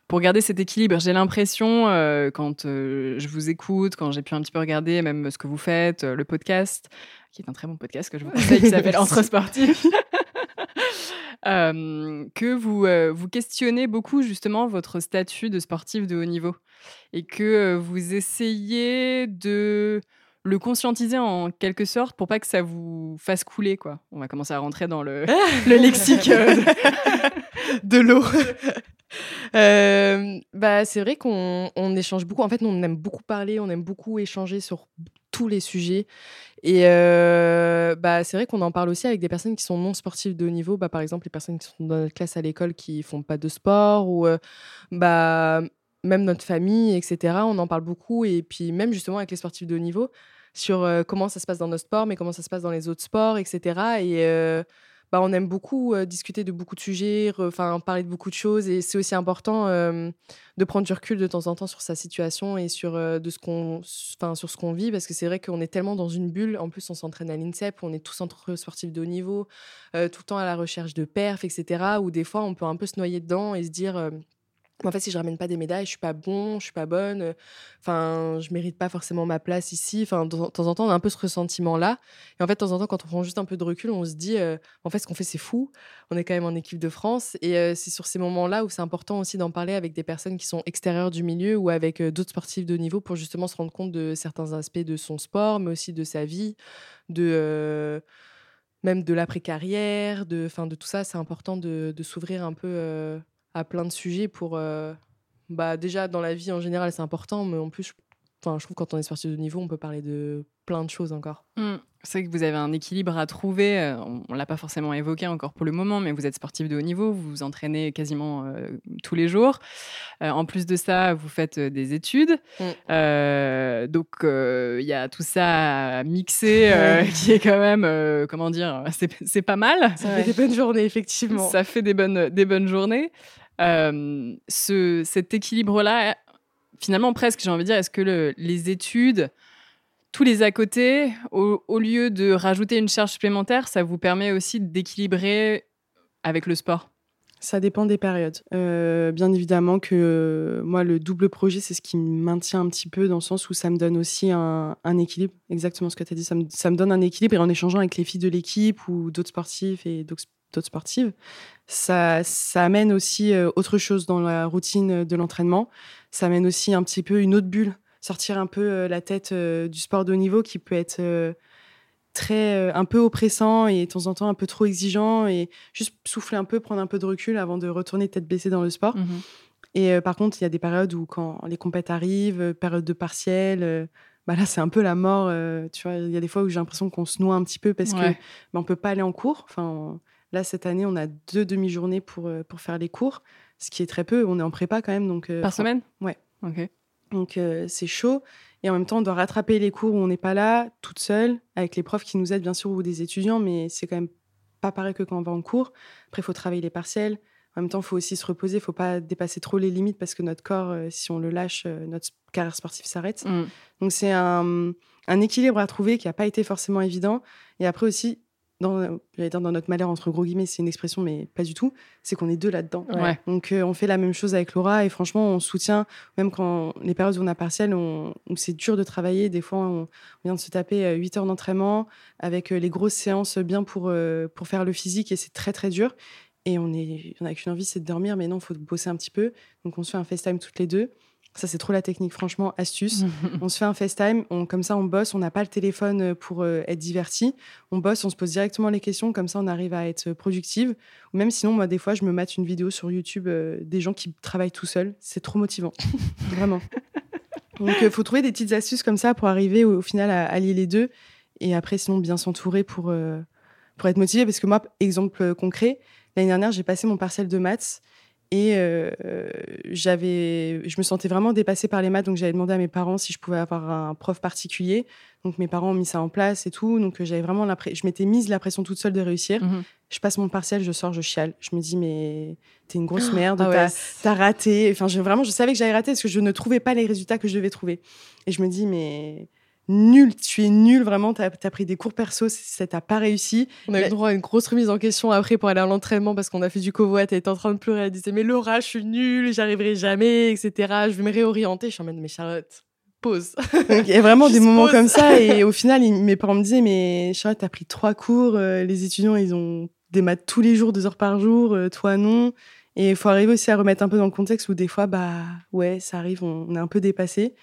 pour garder cet équilibre? J'ai l'impression, euh, quand euh, je vous écoute, quand j'ai pu un petit peu regarder même ce que vous faites, le podcast, qui est un très bon podcast que je vous conseille, qui s'appelle Entre Sportifs, euh, que vous, euh, vous questionnez beaucoup justement votre statut de sportif de haut niveau et que euh, vous essayez de le conscientiser en quelque sorte pour pas que ça vous fasse couler quoi. On va commencer à rentrer dans le, le lexique. euh, de- de l'eau. Euh, bah, c'est vrai qu'on on échange beaucoup. En fait, on aime beaucoup parler, on aime beaucoup échanger sur tous les sujets. Et euh, bah, c'est vrai qu'on en parle aussi avec des personnes qui sont non sportives de haut niveau. Bah, par exemple, les personnes qui sont dans notre classe à l'école qui font pas de sport ou euh, bah, même notre famille, etc. On en parle beaucoup. Et puis, même justement avec les sportifs de haut niveau, sur euh, comment ça se passe dans notre sports, mais comment ça se passe dans les autres sports, etc. Et bah, on aime beaucoup euh, discuter de beaucoup de sujets, enfin parler de beaucoup de choses. Et c'est aussi important de prendre du recul de temps en temps sur sa situation et sur, euh, de ce qu'on, enfin, sur ce qu'on vit, parce que c'est vrai qu'on est tellement dans une bulle. En plus, on s'entraîne à l'INSEP, on est tous entre sportifs de haut niveau, euh, tout le temps à la recherche de perfs, etc. Où des fois, on peut un peu se noyer dedans et se dire. En fait, si je ramène pas des médailles, je suis pas bon, je suis pas bonne. euh, Enfin, je mérite pas forcément ma place ici. Enfin, de temps en temps, on a un peu ce ressentiment-là. Et en fait, de temps en temps, quand on prend juste un peu de recul, on se dit, euh, en fait, ce qu'on fait, c'est fou. On est quand même en équipe de France. Et euh, c'est sur ces moments-là où c'est important aussi d'en parler avec des personnes qui sont extérieures du milieu ou avec d'autres sportifs de niveau pour justement se rendre compte de certains aspects de son sport, mais aussi de sa vie, de. même de l'après-carrière, de, fin, de tout ça, c'est important de, s'ouvrir un peu à plein de sujets pour. euh, bah, déjà, dans la vie en général, c'est important, mais en plus, enfin, je trouve que quand on est sportif de haut niveau, on peut parler de plein de choses encore. Mm. C'est vrai que vous avez un équilibre à trouver. euh, On ne l'a pas forcément évoqué encore pour le moment, mais vous êtes sportif de haut niveau, vous vous entraînez quasiment euh, tous les jours. Euh, en plus de ça, vous faites des études. Mm. Euh, donc, il y a tout ça à mixer qui est quand même, comment dire, c'est c'est pas mal. Ça fait des bonnes journées, effectivement. Ça fait des bonnes, des bonnes journées. Euh, ce, cet équilibre-là, finalement, presque, j'ai envie de dire, est-ce que le- les études, tous les à côté, au, lieu de rajouter une charge supplémentaire, ça vous permet aussi d'équilibrer avec le sport? Ça dépend des périodes. Euh, bien évidemment que euh, moi, le double projet, c'est ce qui me maintient un petit peu dans le sens où ça me donne aussi un, équilibre. Exactement ce que tu as dit. Ça me, donne un équilibre et en échangeant avec les filles de l'équipe ou d'autres sportifs et d'autres sportives, ça, ça amène aussi euh, autre chose dans la routine de l'entraînement. Ça amène aussi un petit peu une autre bulle, sortir un peu euh, la tête euh, du sport de haut niveau qui peut être euh, très euh, un peu oppressant et de temps en temps un peu trop exigeant et juste souffler un peu, prendre un peu de recul avant de retourner tête baissée dans le sport. Et euh, par contre, il y a des périodes où quand les compètes arrivent, euh, période de partiel, euh, bah là c'est un peu la mort. euh, tu vois, il y a des fois où j'ai l'impression qu'on se noie un petit peu parce Ouais. que bah, on peut pas aller en cours. Enfin, là cette année, on a deux demi-journées pour euh, pour faire les cours, ce qui est très peu. On est en prépa quand même, donc euh, Par semaine? ouais. Ok. donc euh, c'est chaud. Et en même temps, on doit rattraper les cours où on n'est pas là, toute seule, avec les profs qui nous aident bien sûr ou des étudiants, mais c'est quand même pas pareil que quand on va en cours. Après, il faut travailler les partiels. En même temps, il faut aussi se reposer. Il faut pas dépasser trop les limites parce que notre corps, euh, si on le lâche, euh, notre carrière sportive s'arrête. Mm. Donc c'est un, un équilibre à trouver qui n'a pas été forcément évident. Et après aussi, dans, dire dans notre malheur, entre gros guillemets, c'est une expression, mais pas du tout, c'est qu'on est deux là-dedans. Ouais. Donc euh, on fait la même chose avec Laura et franchement, on soutient, même quand les périodes où on a partiel, on- où c'est dur de travailler, des fois on, on vient de se taper euh, 8 heures d'entraînement avec euh, les grosses séances bien pour, euh, pour faire le physique et c'est très très dur. Et on est, on a qu'une envie, c'est de dormir, mais non, il faut bosser un petit peu. Donc on se fait un FaceTime toutes les deux. Ça, c'est trop la technique, franchement, astuce. on se fait un FaceTime, on, comme ça, on bosse, on n'a pas le téléphone euh, pour euh, être diverti. On bosse, on se pose directement les questions, comme ça, on arrive à être productive. Ou même sinon, moi, des fois, je me mate une vidéo sur YouTube des gens qui travaillent tout seuls. C'est trop motivant, vraiment. Donc, il faut trouver des petites astuces comme ça pour arriver au, final à allier les deux. Et après, sinon, bien s'entourer pour, pour être motivé. Parce que moi, exemple concret, l'année dernière, j'ai passé mon partiel de maths et euh, j'avais, je me sentais vraiment dépassée par les maths, donc j'avais demandé à mes parents si je pouvais avoir un prof particulier. Donc mes parents ont mis ça en place et tout. Donc j'avais vraiment je m'étais mise la pression toute seule de réussir. Mmh je passe mon partiel, je sors, je chiale. Je me dis mais t'es une grosse merde, ah t'as, raté. Enfin je, vraiment, je savais que j'avais raté parce que je ne trouvais pas les résultats que je devais trouver. Et je me dis mais nul, tu es nul, vraiment, tu as, pris des cours perso, ça t'a pas réussi. On a eu droit à une grosse remise en question après pour aller à l'entraînement parce qu'on a fait du covoit, elle était en train de pleurer, elle disait mais Laura, je suis nulle, j'arriverai jamais, etc. Je vais me réorienter. Je suis en mode mais Charlotte, pause. Il y a vraiment des moments comme ça et au final, mes parents me disaient mais Charlotte, t'as pris trois cours, euh, les étudiants, ils ont des maths tous les jours, deux heures par jour, euh, toi non. Et il faut arriver aussi à remettre un peu dans le contexte où des fois, bah ouais, ça arrive, on, on est un peu dépassé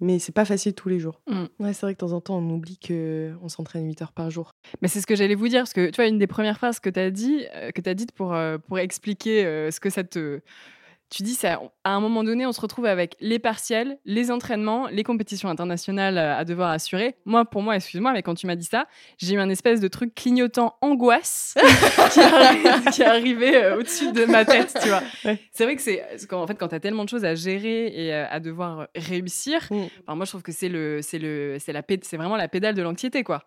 mais c'est pas facile tous les jours. Mmh. Ouais, c'est vrai que de temps en temps, on oublie qu'on s'entraîne 8 heures par jour. Mais c'est ce que j'allais vous dire, parce que tu vois, une des premières phrases que tu as dit, euh, que as dites pour, euh, pour expliquer euh, ce que ça te tu dis ça, à un moment donné, on se retrouve avec les partiels, les entraînements, les compétitions internationales à devoir assurer. Moi, pour moi, excuse-moi, mais quand tu m'as dit ça, j'ai eu un espèce de truc clignotant angoisse qui, est arrivé euh, au-dessus de ma tête, tu vois. C'est vrai que c'est en fait quand tu as tellement de choses à gérer et euh, à devoir réussir, mm. moi je trouve que c'est le c'est le c'est la c'est vraiment la pédale de l'anxiété quoi.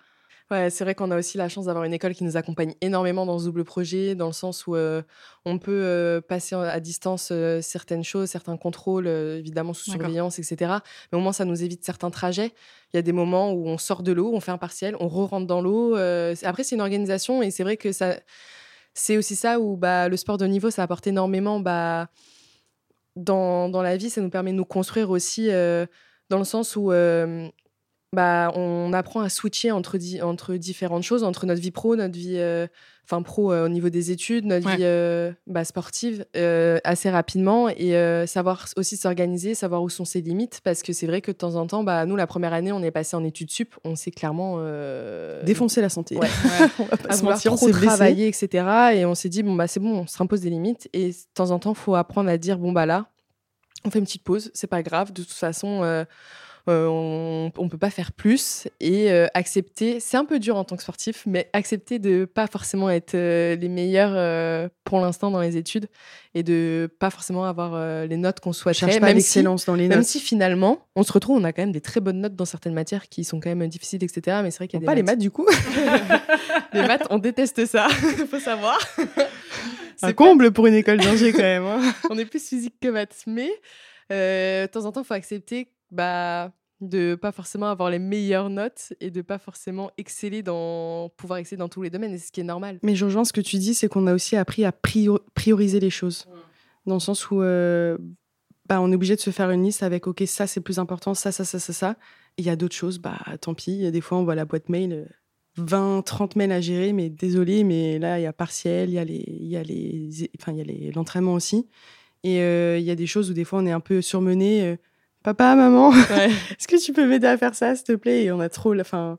Ouais, c'est vrai qu'on a aussi la chance d'avoir une école qui nous accompagne énormément dans ce double projet, dans le sens où euh, on peut euh, passer à distance euh, certaines choses, certains contrôles, évidemment sous surveillance, etc. Mais au moins, ça nous évite certains trajets. Il y a des moments où on sort de l'eau, on fait un partiel, on re-rentre dans l'eau. après, c'est une organisation et c'est vrai que ça, c'est aussi ça où bah, le sport de niveau, ça apporte énormément bah, dans, dans la vie. Ça nous permet de nous construire aussi dans le sens où bah, on apprend à switcher entre, entre différentes choses, entre notre vie pro, notre vie euh, enfin pro euh, au niveau des études, notre vie euh, bah, sportive assez rapidement et savoir aussi s'organiser, savoir où sont ses limites parce que c'est vrai que de temps en temps, bah, nous la première année on est passé en études sup, on s'est clairement défoncer la santé, ouais. on va pas se mentir, trop travailler, etc. Et on s'est dit bon bah c'est bon, on se impose des limites et de temps en temps faut apprendre à dire bon bah là on fait une petite pause, c'est pas grave, de toute façon euh, on ne peut pas faire plus et euh, accepter, c'est un peu dur en tant que sportif, mais accepter de pas forcément être euh, les meilleurs pour l'instant dans les études et de pas forcément avoir les notes qu'on souhaiterait. même l'excellence dans les notes. Même si finalement, on se retrouve, on a quand même des très bonnes notes dans certaines matières qui sont quand même difficiles, etc. Mais c'est vrai qu'il y a pas les maths du coup. les maths, on déteste ça, faut savoir. C'est comble pour une école d'ingé quand même. Hein. on est plus physique que maths, mais de temps en temps, il faut accepter bah, de pas forcément avoir les meilleures notes et de pas forcément exceller dans pouvoir exceller dans tous les domaines, ce qui est normal. Mais je rejoins ce que tu dis, c'est qu'on a aussi appris à prioriser les choses, dans le sens où euh, bah, on est obligé de se faire une liste avec ok ça c'est plus important, ça ça ça ça ça. Il y a d'autres choses, bah tant pis. Des fois on voit la boîte mail. 20, euh, 30 mails à gérer, mais désolé, mais là, il y a partiel, il y a les, il y a les, enfin, il y a les, l'entraînement aussi. Et euh, il y a des choses où des fois, on est un peu surmené papa, maman, est-ce que tu peux m'aider à faire ça, s'il te plaît? Et on a trop, enfin,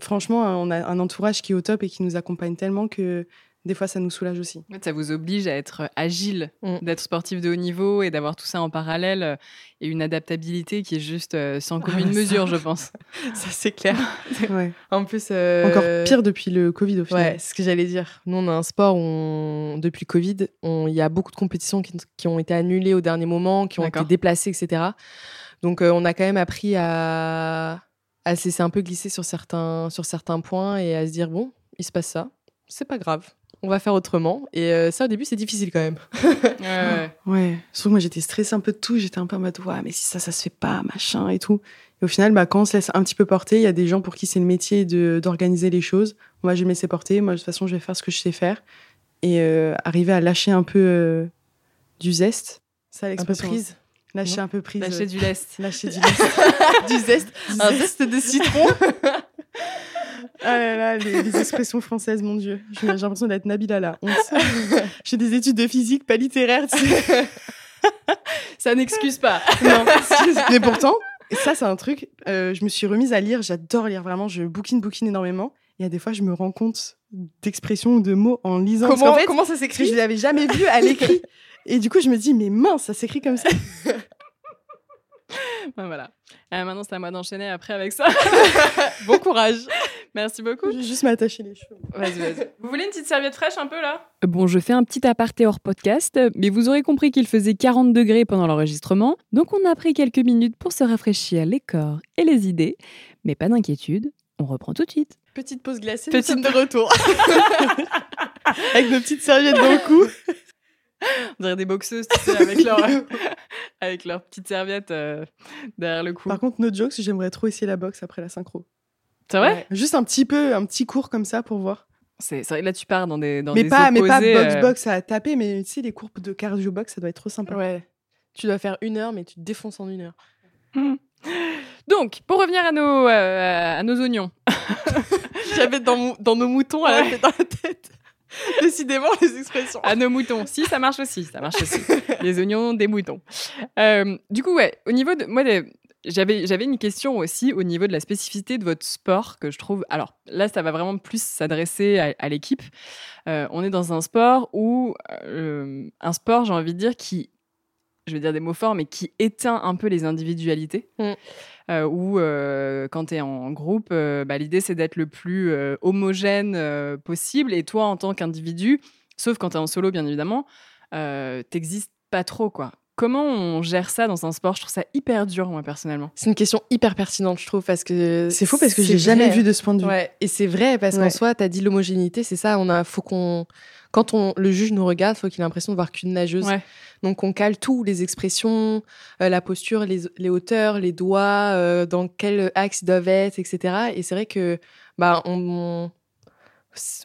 franchement, on a un entourage qui est au top et qui nous accompagne tellement que des fois, ça nous soulage aussi. ça vous oblige à être agile, mm. d'être sportif de haut niveau et d'avoir tout ça en parallèle euh, et une adaptabilité qui est juste euh, sans ah, commune mesure, je pense. ça, c'est clair. En plus. Euh, Encore pire depuis le Covid, au final. Ouais, c'est ce que j'allais dire. Nous, on a un sport où, depuis le Covid, il y a beaucoup de compétitions qui, ont été annulées au dernier moment, qui ont été déplacées, etc. Donc, on a quand même appris à, à se laisser un peu glisser sur certains, sur certains points et à se dire bon, il se passe ça, c'est pas grave on va faire autrement. Et euh, ça, au début, c'est difficile quand même. ouais, ouais. Surtout que moi, j'étais stressée un peu de tout. J'étais un peu en mode, ouais, mais si ça, ça se fait pas, machin et tout. Et au final, bah, quand on se laisse un petit peu porter, il y a des gens pour qui c'est le métier d'organiser les choses. Moi, je vais me laisser porter. Moi, de toute façon, je vais faire ce que je sais faire. Et euh, arriver à lâcher un peu euh, du zeste. Ça, l'expression. prise. Lâcher un peu prise. Lâcher du lest. Lâcher du lest. du zeste. Un zeste de citron. Ah là là, les, expressions françaises, mon Dieu. J'ai l'impression d'être Nabila là. J'ai des études de physique, pas littéraire. Tu sais. ça n'excuse pas. non, mais pourtant, ça, c'est un truc. euh, je me suis remise à lire. J'adore lire vraiment. Je bouquine, bouquine énormément. Il y a des fois, je me rends compte d'expressions ou de mots en lisant. Comment, fait, comment ça s'écrit je l'avais jamais vu à l'écrit. Et du coup, je me dis, mais mince, ça s'écrit comme ça. Ben voilà. Euh, maintenant, c'est à moi d'enchaîner après avec ça. bon courage. Merci beaucoup. Je vais juste m'attacher les cheveux. Vas-y, vas-y. Vous voulez une petite serviette fraîche un peu là? Bon, je fais un petit aparté hors podcast, mais vous aurez compris qu'il faisait 40 degrés pendant l'enregistrement, donc on a pris quelques minutes pour se rafraîchir les corps et les idées. Mais pas d'inquiétude, on reprend tout de suite. Petite pause glacée, Petite- nous sommes de retour. Avec nos petites serviettes dans le cou. On dirait des boxeuses, tu sais, avec leur, avec leur petite serviette euh, derrière le cou. Par contre, no jokes, j'aimerais trop essayer la boxe après la synchro. C'est vrai Juste un petit peu, un petit cours comme ça pour voir. C'est vrai là, tu pars dans des dans mais, des pas, mais pas box euh, box à taper, mais tu sais, les cours de cardio box, ça doit être trop sympa. Ouais. Tu dois faire une heure, mais tu te défonces en une heure. Donc, pour revenir à nos, euh, à nos oignons. J'avais dans, mon- dans nos moutons à Ouais. dans la tête. Décidément, les expressions. À nos moutons. Si, ça marche aussi. Ça marche aussi. Les oignons, des moutons. Euh, du coup, ouais, au niveau de. Moi, j'avais, j'avais une question aussi au niveau de la spécificité de votre sport que je trouve. Alors là, ça va vraiment plus s'adresser à, à l'équipe. Euh, on est dans un sport où. euh, un sport, j'ai envie de dire, qui. Je vais dire des mots forts, mais qui éteint un peu les individualités. Mm. Euh, où, euh, quand tu es en groupe, euh, bah, l'idée, c'est d'être le plus euh, homogène euh, possible. Et toi, en tant qu'individu, sauf quand tu es en solo, bien évidemment, euh, t'existes pas trop, quoi. Comment on gère ça dans un sport? Je trouve ça hyper dur, moi, personnellement. C'est une question hyper pertinente, je trouve, parce que. C'est faux parce que l'ai jamais vu de ce point de vue. Ouais, et c'est vrai parce qu'en soi, tu as dit l'homogénéité, c'est ça. On a, faut qu'on, quand on, le juge nous regarde, faut qu'il ait l'impression de voir qu'une nageuse. Ouais. Donc on cale tout, les expressions, euh, la posture, les, les hauteurs, les doigts, euh, dans quel axe ils doivent être, etc. Et c'est vrai que bah on,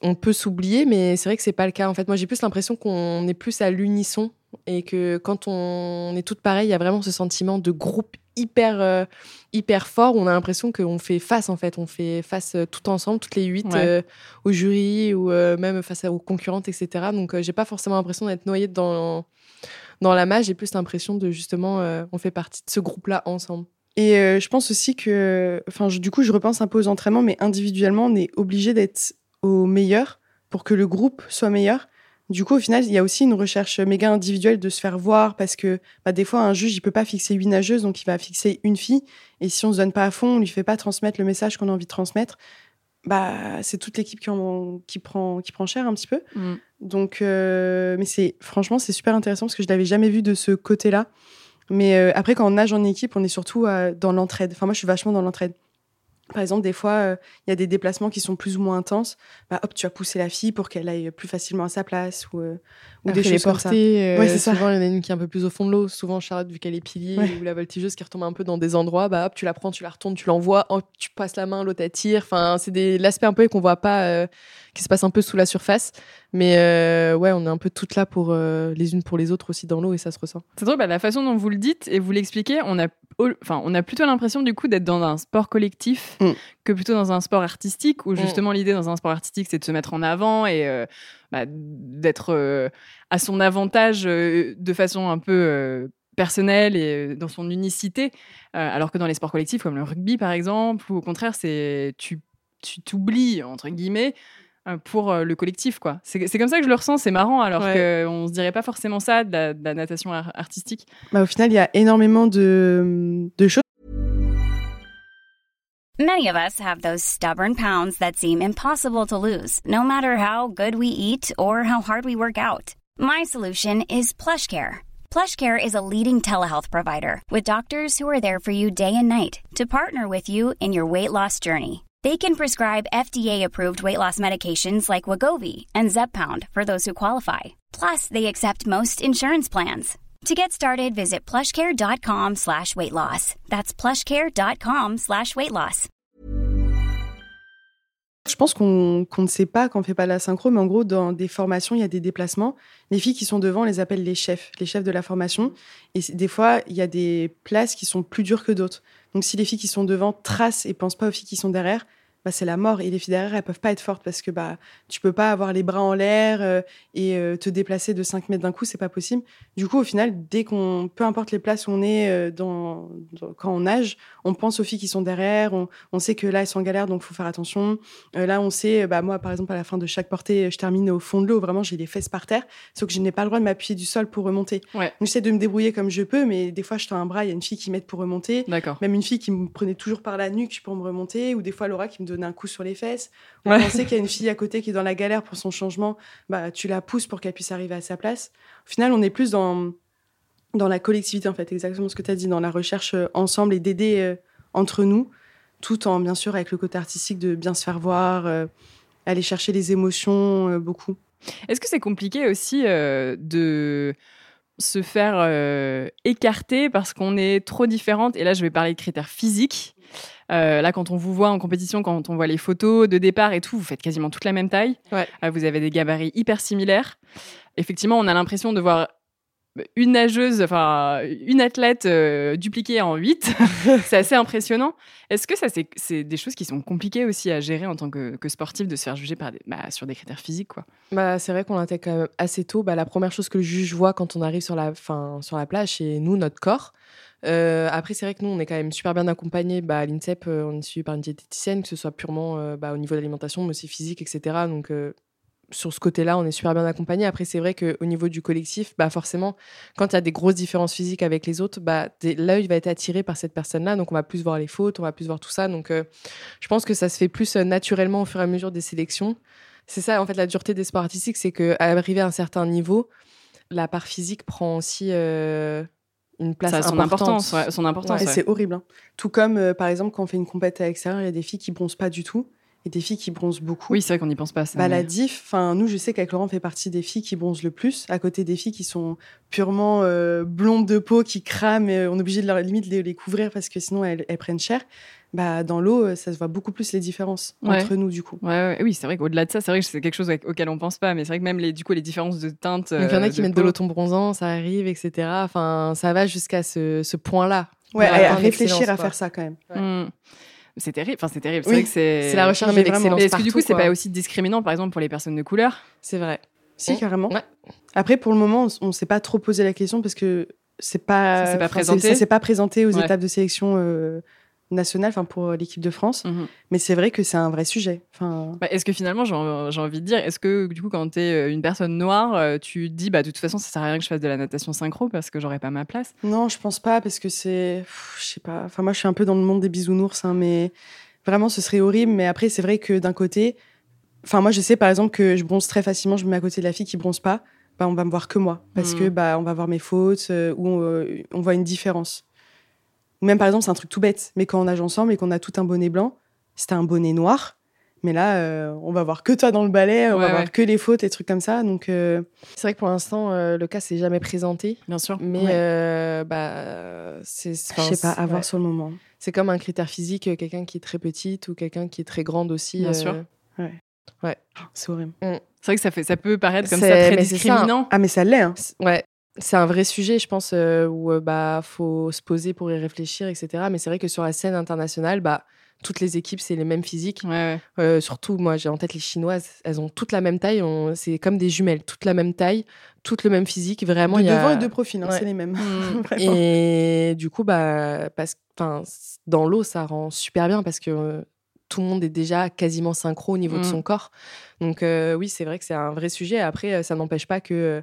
on peut s'oublier, mais c'est vrai que c'est pas le cas. En fait, moi j'ai plus l'impression qu'on est plus à l'unisson et que quand on est toutes pareilles, il y a vraiment ce sentiment de groupe hyper euh, hyper fort on a l'impression qu'on fait face en fait, on fait face euh, tout ensemble, toutes les huit Ouais. euh, au jury ou euh, même face aux concurrentes, etc. Donc euh, j'ai pas forcément l'impression d'être noyée dans dans la masse, j'ai plus l'impression de justement euh, on fait partie de ce groupe-là ensemble. Et euh, je pense aussi que, enfin, du coup, je repense un peu aux entraînements, mais individuellement, on est obligé d'être au meilleur pour que le groupe soit meilleur. Du coup, au final, il y a aussi une recherche méga individuelle de se faire voir parce que bah, des fois, un juge, il peut pas fixer huit nageuses, donc il va fixer une fille. Et si on se donne pas à fond, on lui fait pas transmettre le message qu'on a envie de transmettre, bah, c'est toute l'équipe qui, en- qui, prend, qui prend cher un petit peu. Mm. Donc, euh, mais c'est franchement, c'est super intéressant parce que je l'avais jamais vu de ce côté-là. Mais euh, après, quand on nage en équipe, on est surtout euh, dans l'entraide. Enfin, moi, je suis vachement dans l'entraide. Par exemple, des fois, euh, il y a des déplacements qui sont plus ou moins intenses. Bah, hop, tu vas pousser la fille pour qu'elle aille plus facilement à sa place ou, euh, ou des Après, choses comme ça. euh, Ouais, ça. souvent il y en a une qui est un peu plus au fond de l'eau, souvent Charlotte vu qu'elle est pilier Ouais. ou la voltigeuse qui retombe un peu dans des endroits, bah hop, tu la prends, tu la retournes, tu l'envoies, hop, tu passes la main, l'autre elle tire. Enfin, c'est des l'aspect un peu qu'on voit pas euh, qui se passe un peu sous la surface. Mais euh, ouais, on est un peu toutes là pour euh, les unes pour les autres aussi dans l'eau et ça se ressent. C'est drôle, bah, la façon dont vous le dites et vous l'expliquez, on a, enfin, on a plutôt l'impression du coup d'être dans un sport collectif Mm. que plutôt dans un sport artistique, où Mm. justement l'idée dans un sport artistique c'est de se mettre en avant et euh, bah, d'être à son avantage de façon un peu personnelle et dans son unicité, Euh, alors que dans les sports collectifs comme le rugby par exemple, ou au contraire c'est tu tu t'oublies entre guillemets pour euh, le collectif quoi. C'est comme ça que je le ressens, c'est marrant alors Ouais. qu'on se dirait pas forcément ça de la, de la natation ar- artistique. Bah, au final, il y a énormément de, de choses. Many of us have those stubborn pounds that seem impossible to lose, no matter how good we eat or how hard we work out. My solution is PlushCare. PlushCare is a leading telehealth provider with doctors who are there for you day and night to partner with you in your weight loss journey. They can prescribe FDA-approved weight loss medications like Wagovi and Zepbound for those who qualify. Plus, they accept most insurance plans. To get started, visit plushcare.com slash weight loss. That's plushcare.com slash weight loss. Je pense qu'on qu'on ne sait pas quand on fait pas la synchro, mais en gros, dans des formations, il y a des déplacements. Les filles qui sont devant, on les appelle les chefs, les chefs de la formation. Et des fois, il y a des places qui sont plus dures que d'autres. Donc, si les filles qui sont devant tracent et pensent pas aux filles qui sont derrière, bah, c'est la mort. Et les filles derrière, elles peuvent pas être fortes parce que bah, tu peux pas avoir les bras en l'air euh, et euh, te déplacer de 5 mètres d'un coup, c'est pas possible. Du coup, au final, dès qu'on, peu importe les places où on est euh, dans, quand on nage, on pense aux filles qui sont derrière, on, on sait que là, elles sont en galère, donc faut faire attention. là, on sait, bah, moi, par exemple, à la fin de chaque portée, je termine au fond de l'eau, vraiment, j'ai les fesses par terre, sauf que je n'ai pas le droit de m'appuyer du sol pour remonter. Ouais. J'essaie de me débrouiller comme je peux, mais des fois, je tends un bras, il y a une fille qui m'aide pour remonter. D'accord. Même une fille qui me prenait toujours par la nuque pour me remonter, ou des fois Laura qui me donnait un coup sur les fesses. On Ouais. sait qu'il y a une fille à côté qui est dans la galère pour son changement, bah, tu la pousses pour qu'elle puisse arriver à sa place. Au final, on est plus dans, dans la collectivité, en fait, exactement ce que tu as dit, dans la recherche euh, ensemble et d'aider euh, entre nous, tout en, bien sûr, avec le côté artistique de bien se faire voir, euh, aller chercher les émotions, beaucoup. Est-ce que c'est compliqué aussi de se faire euh, écarter parce qu'on est trop différente Et là, je vais parler de critères physiques. Euh, là, quand on vous voit en compétition, quand on voit les photos de départ et tout, vous faites quasiment toute la même taille. Ouais. Euh, vous avez des gabarits hyper similaires. Effectivement, on a l'impression de voir une nageuse, enfin une athlète euh, dupliquée en 8. c'est assez impressionnant. Est-ce que ça, c'est, des choses qui sont compliquées aussi à gérer en tant que, que sportif, de se faire juger par des, bah, sur des critères physiques quoi? Bah, c'est vrai qu'on l'intègre quand même assez tôt. Bah, la première chose que le juge voit quand on arrive sur la, fin, sur la plage, c'est nous, notre corps. Euh, après, c'est vrai que nous, on est quand même super bien accompagnés. Bah, à l'INSEP, euh, on est suivi par une diététicienne, que ce soit purement euh, bah, au niveau de l'alimentation, mais aussi physique, etc. Donc, sur ce côté-là, on est super bien accompagnés. Après, c'est vrai qu'au niveau du collectif, bah, forcément, quand il y a des grosses différences physiques avec les autres, bah, l'œil va être attiré par cette personne-là. Donc, on va plus voir les fautes, on va plus voir tout ça. Donc, je pense que ça se fait plus naturellement au fur et à mesure des sélections. C'est ça, en fait, la dureté des sports artistiques, c'est qu'arriver à un certain niveau, la part physique prend aussi une place Ça a son importante. importance. ouais, son importance Et ouais. c'est horrible. hein. Tout comme, euh, par exemple, quand on fait une compète à l'extérieur, il y a des filles qui bronzent pas du tout et des filles qui bronzent beaucoup. Oui, c'est vrai qu'on n'y pense pas. Ça, Bah, mais- la diff, enfin, nous, je sais qu'avec Laurent, on fait partie des filles qui bronzent le plus, à côté des filles qui sont purement euh, blondes de peau, qui crament, et on est obligé de leur limite les, les couvrir parce que sinon elles, elles prennent cher. Bah, dans l'eau, euh, ça se voit beaucoup plus les différences Ouais. entre nous, du coup. Ouais, ouais, oui, c'est vrai qu'au-delà de ça, c'est vrai que c'est quelque chose auquel on pense pas, mais c'est vrai que même les, du coup, les différences de teinte. Donc, il y en a euh, qui mettent de peau- l'automne bronzant, ça arrive, etc. Enfin, ça va jusqu'à ce, ce point-là. Ouais, à, réfléchir à faire ça quand même. Hmm. C'est terrible. Enfin, c'est terrible. Oui, c'est. La recherche de l'excellence est-ce que du coup, c'est pas aussi discriminant, par exemple, pour les personnes de couleur? C'est vrai. Si, Mm. carrément. Ouais. Après, pour le moment, on, on s'est pas trop posé la question parce que c'est pas. Ça s'est pas présenté. c'est- Ça s'est pas présenté aux Ouais. étapes de sélection euh, nationale, enfin, pour l'équipe de France. Mhm. Mais c'est vrai que c'est un vrai sujet. Enfin, Bah, est-ce que finalement, j'ai en- j'ai envie de dire, est-ce que du coup, quand tu es une personne noire, euh, tu dis, bah, de toute façon, ça sert à rien que je fasse de la natation synchro parce que j'aurais pas ma place? Non, je pense pas parce que c'est, je sais pas. Enfin, moi, je suis un peu dans le monde des bisounours, hein, mais vraiment, ce serait horrible. Mais après, c'est vrai que d'un côté, enfin, moi, je sais par exemple que je bronze très facilement. Je me mets à côté de la fille qui bronze pas. Bah, on va me voir que moi parce Mhm. que bah, on va voir mes fautes euh, ou euh, on voit une différence. Ou même par exemple, c'est un truc tout bête, mais quand on nage ensemble et qu'on a tout un bonnet blanc, c'était un bonnet noir. Mais là, euh, on va voir que toi dans le balai, on Ouais, va ouais. voir que les fautes et trucs comme ça. Donc, euh, C'est vrai que pour l'instant, euh, le cas s'est jamais présenté. Bien sûr. Mais Ouais. euh, bah, c'est. je sais pas, à voir ouais. sur le moment. C'est comme un critère physique, quelqu'un qui est très petite ou quelqu'un qui est très grande aussi. Bien euh, sûr. C'est horrible. C'est vrai que ça, fait, ça peut paraître comme ça très mais c'est ça. discriminant. Ah, mais ça l'est. Hein. Ouais. C'est un vrai sujet, je pense, euh, où euh, bah faut se poser pour y réfléchir, etc. Mais c'est vrai que sur la scène internationale, bah toutes les équipes c'est les mêmes physiques. Ouais, ouais. Euh, surtout, moi, j'ai en tête les Chinoises. Elles ont toutes la même taille. on- C'est comme des jumelles, toutes la même taille, toutes le même physique. Vraiment, de il y a... devant et de profil, hein, Ouais. c'est les mêmes. Vraiment. Et du coup, bah, parce, enfin, dans l'eau, ça rend super bien parce que euh, tout le monde est déjà quasiment synchro au niveau de Mm. son corps. Donc euh, oui, c'est vrai que c'est un vrai sujet. Après, ça n'empêche pas que euh,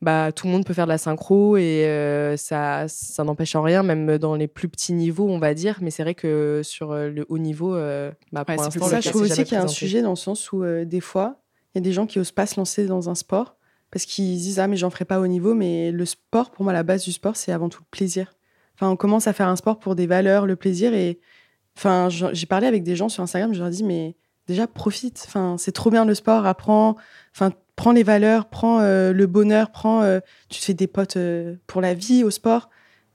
bah, tout le monde peut faire de la synchro et euh, ça, ça n'empêche en rien, même dans les plus petits niveaux, on va dire. Mais c'est vrai que sur euh, le haut niveau, euh, bah, pour Ouais, l'instant, ça, je trouve aussi qu'il y a un sujet dans le sens où euh, des fois, il y a des gens qui osent pas se lancer dans un sport parce qu'ils se disent ah mais j'en ferai pas au niveau. Mais le sport, pour moi, la base du sport, c'est avant tout le plaisir. Enfin, on commence à faire un sport pour des valeurs, le plaisir et enfin, j'ai parlé avec des gens sur Instagram, je leur dis mais déjà profite. Enfin, c'est trop bien le sport, apprends. Enfin, prends les valeurs, prends euh, le bonheur, prends. euh, tu te fais des potes euh, pour la vie au sport.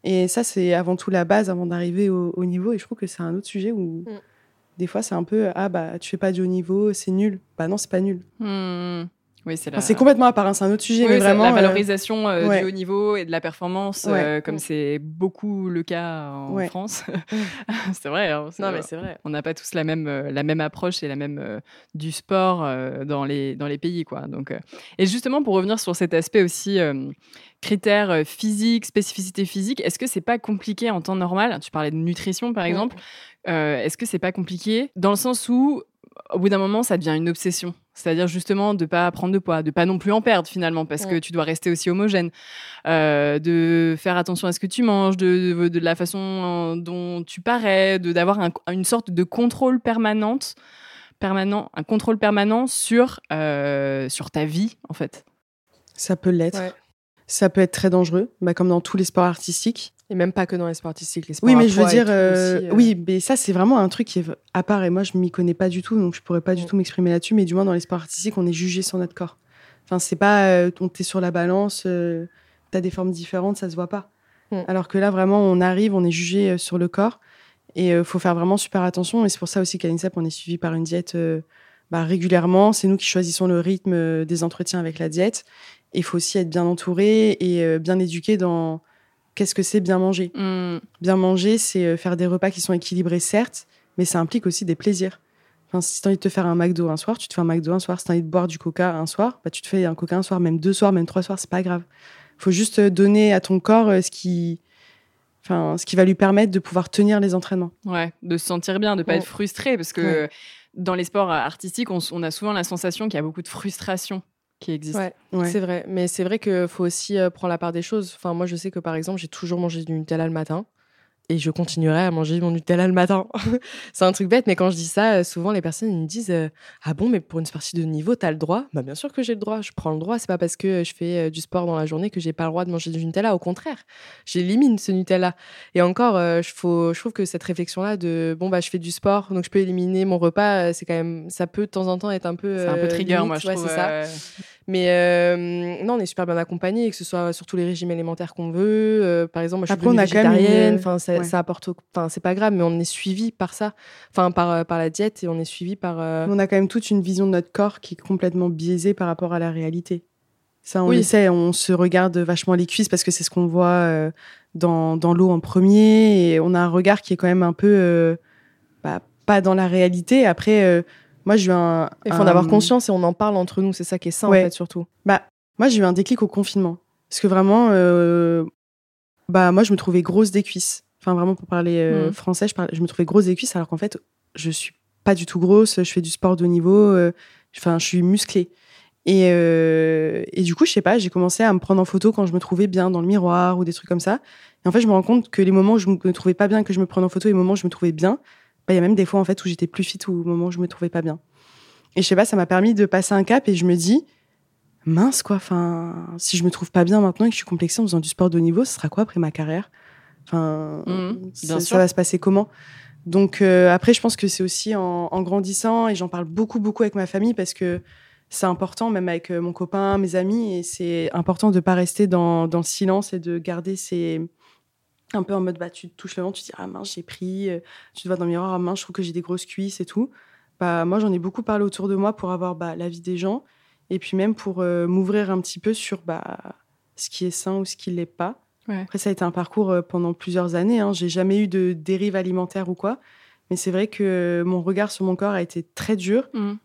Et ça, c'est avant tout la base avant d'arriver au, au niveau. Et je trouve que c'est un autre sujet où Mm. des fois, c'est un peu ah bah tu fais pas du haut niveau, c'est nul. Bah non, c'est pas nul. Hmm. Oui, c'est Enfin, complètement à part, hein, c'est un autre sujet, Oui, mais vraiment. la euh, valorisation euh, ouais. du haut niveau et de la performance, Ouais. euh, comme c'est beaucoup le cas en Ouais. France. c'est vrai. hein, c'est- Non, mais c'est vrai. on n'a pas tous la même, euh, la même approche et la même euh, du sport euh, dans, les, dans les pays. Quoi. Donc, euh, et justement, pour revenir sur cet aspect aussi, euh, critères physiques, spécificité physique, est-ce que c'est pas compliqué en temps normal? Tu parlais de nutrition, par Ouais. exemple. Euh, est-ce que c'est pas compliqué dans le sens où, au bout d'un moment, ça devient une obsession? C'est-à-dire justement de pas prendre de poids, de pas non plus en perdre finalement, parce que tu dois rester aussi homogène, euh, de faire attention à ce que tu manges, de, de, de la façon euh, dont tu parais, de d'avoir un- une sorte de contrôle permanente, permanent, un contrôle permanent sur euh, sur ta vie en fait. Ça peut l'être. Ouais. Ça peut être très dangereux, bah, comme dans tous les sports artistiques. Et même pas que dans les sports artistiques, les sports Oui, mais je veux dire, euh, aussi, euh. oui, mais ça, c'est vraiment un truc qui est à part. Et moi, je m'y connais pas du tout, donc je pourrais pas du tout m'exprimer là-dessus. Mais du moins, dans les sports artistiques, on est jugé sur notre corps. Enfin, c'est pas, euh, on t'es sur la balance, euh, t'as des formes différentes, ça se voit pas. Mm. Alors que là, vraiment, on arrive, on est jugé sur le corps. Et il faut faire vraiment super attention. Et c'est pour ça aussi qu'à l'INSEP, on est suivi par une diète bah, régulièrement. C'est nous qui choisissons le rythme des entretiens avec la diète. Il faut aussi être bien entouré et euh, bien éduqué dans qu'est-ce que c'est bien manger. Hmm. Bien manger, c'est euh, faire des repas qui sont équilibrés, certes, mais ça implique aussi des plaisirs. Enfin, si tu as envie de te faire un McDo un soir, tu te fais un McDo un soir. Si tu as envie de boire du coca un soir, bah, tu te fais un coca un soir, même deux soirs, même trois soirs, c'est pas grave. faut juste euh, donner à ton corps ce qui, enfin, ce qui va lui permettre de pouvoir tenir les entraînements. Ouais, de se sentir bien, de pas Ouais. être frustré, parce que Ouais. dans les sports artistiques, on, on a souvent la sensation qu'il y a beaucoup de frustration qui existe. Ouais, Ouais. c'est vrai. Mais c'est vrai qu'il faut aussi euh, prendre la part des choses. Enfin, moi, je sais que par exemple, j'ai toujours mangé du Nutella le matin. Et je continuerai à manger mon Nutella le matin. c'est un truc bête, mais quand je dis ça, euh, souvent les personnes ils me disent euh, Ah bon, mais pour une sportive de niveau, t'as le droit? Bah, bien sûr que j'ai le droit. Je prends le droit. C'est pas parce que je fais euh, du sport dans la journée que j'ai pas le droit de manger du Nutella. Au contraire, j'élimine ce Nutella. Et encore, euh, je, faut, je trouve que cette réflexion-là de Bon, bah, je fais du sport, donc je peux éliminer mon repas, c'est quand même. Ça peut de temps en temps être un peu. C'est un peu trigger, limite. moi, je Ouais, trouve. c'est ça. Mais euh, non, on est super bien accompagné, que ce soit sur tous les régimes alimentaires qu'on veut. Euh, par exemple, moi, je suis Après, même végétarienne. Enfin, ça, ouais. ça apporte. Enfin, c'est pas grave, mais on est suivi par ça. Enfin, par, euh, par la diète et on est suivi par. euh, On a quand même toute une vision de notre corps qui est complètement biaisée par rapport à la réalité. Ça, on Oui. le sait, on se regarde vachement les cuisses parce que c'est ce qu'on voit dans, dans l'eau en premier. Et on a un regard qui est quand même un peu bah, pas dans la réalité. Après, moi, j'ai eu un. Il faut en avoir conscience et on en parle entre nous. C'est ça qui est sain, Ouais. en fait, surtout. Bah, moi, j'ai eu un déclic au confinement. Parce que vraiment, euh, bah, moi, je me trouvais grosse des cuisses. Enfin, vraiment, pour parler euh, Mhm. français, je, parlais- je me trouvais grosse des cuisses, alors qu'en fait, je suis pas du tout grosse. Je fais du sport de haut niveau. euh, Enfin, je suis musclée. Et, et du coup, je sais pas, j'ai commencé à me prendre en photo quand je me trouvais bien dans le miroir ou des trucs comme ça. Et en fait, je me rends compte que les moments où je me trouvais pas bien, que je me prenais en photo, et les moments où je me trouvais bien, il y a même des fois en fait où j'étais plus fit ou au moment où je me trouvais pas bien. Et je sais pas, ça m'a permis de passer un cap et je me dis, mince quoi, enfin, si je me trouve pas bien maintenant et que je suis complexée en faisant du sport de haut niveau, ce sera quoi après ma carrière? Enfin, Mhm, ça, va se passer comment? Donc euh, après, je pense que c'est aussi en, en grandissant et j'en parle beaucoup, beaucoup avec ma famille parce que c'est important, même avec euh, mon copain, mes amis, et c'est important de pas rester dans, dans le silence et de garder ces un peu en mode bah tu te touches le ventre, tu te dis ah mince j'ai pris, euh, tu te vois dans le miroir ah mince je trouve que j'ai des grosses cuisses et tout. Bah moi j'en ai beaucoup parlé autour de moi pour avoir bah, l'avis des gens et puis même pour euh, m'ouvrir un petit peu sur bah ce qui est sain ou ce qui l'est pas. Ouais. Après ça a été un parcours euh, pendant plusieurs années. Hein. J'ai jamais eu de dérive alimentaire ou quoi, mais c'est vrai que mon regard sur mon corps a été très dur. Mhm.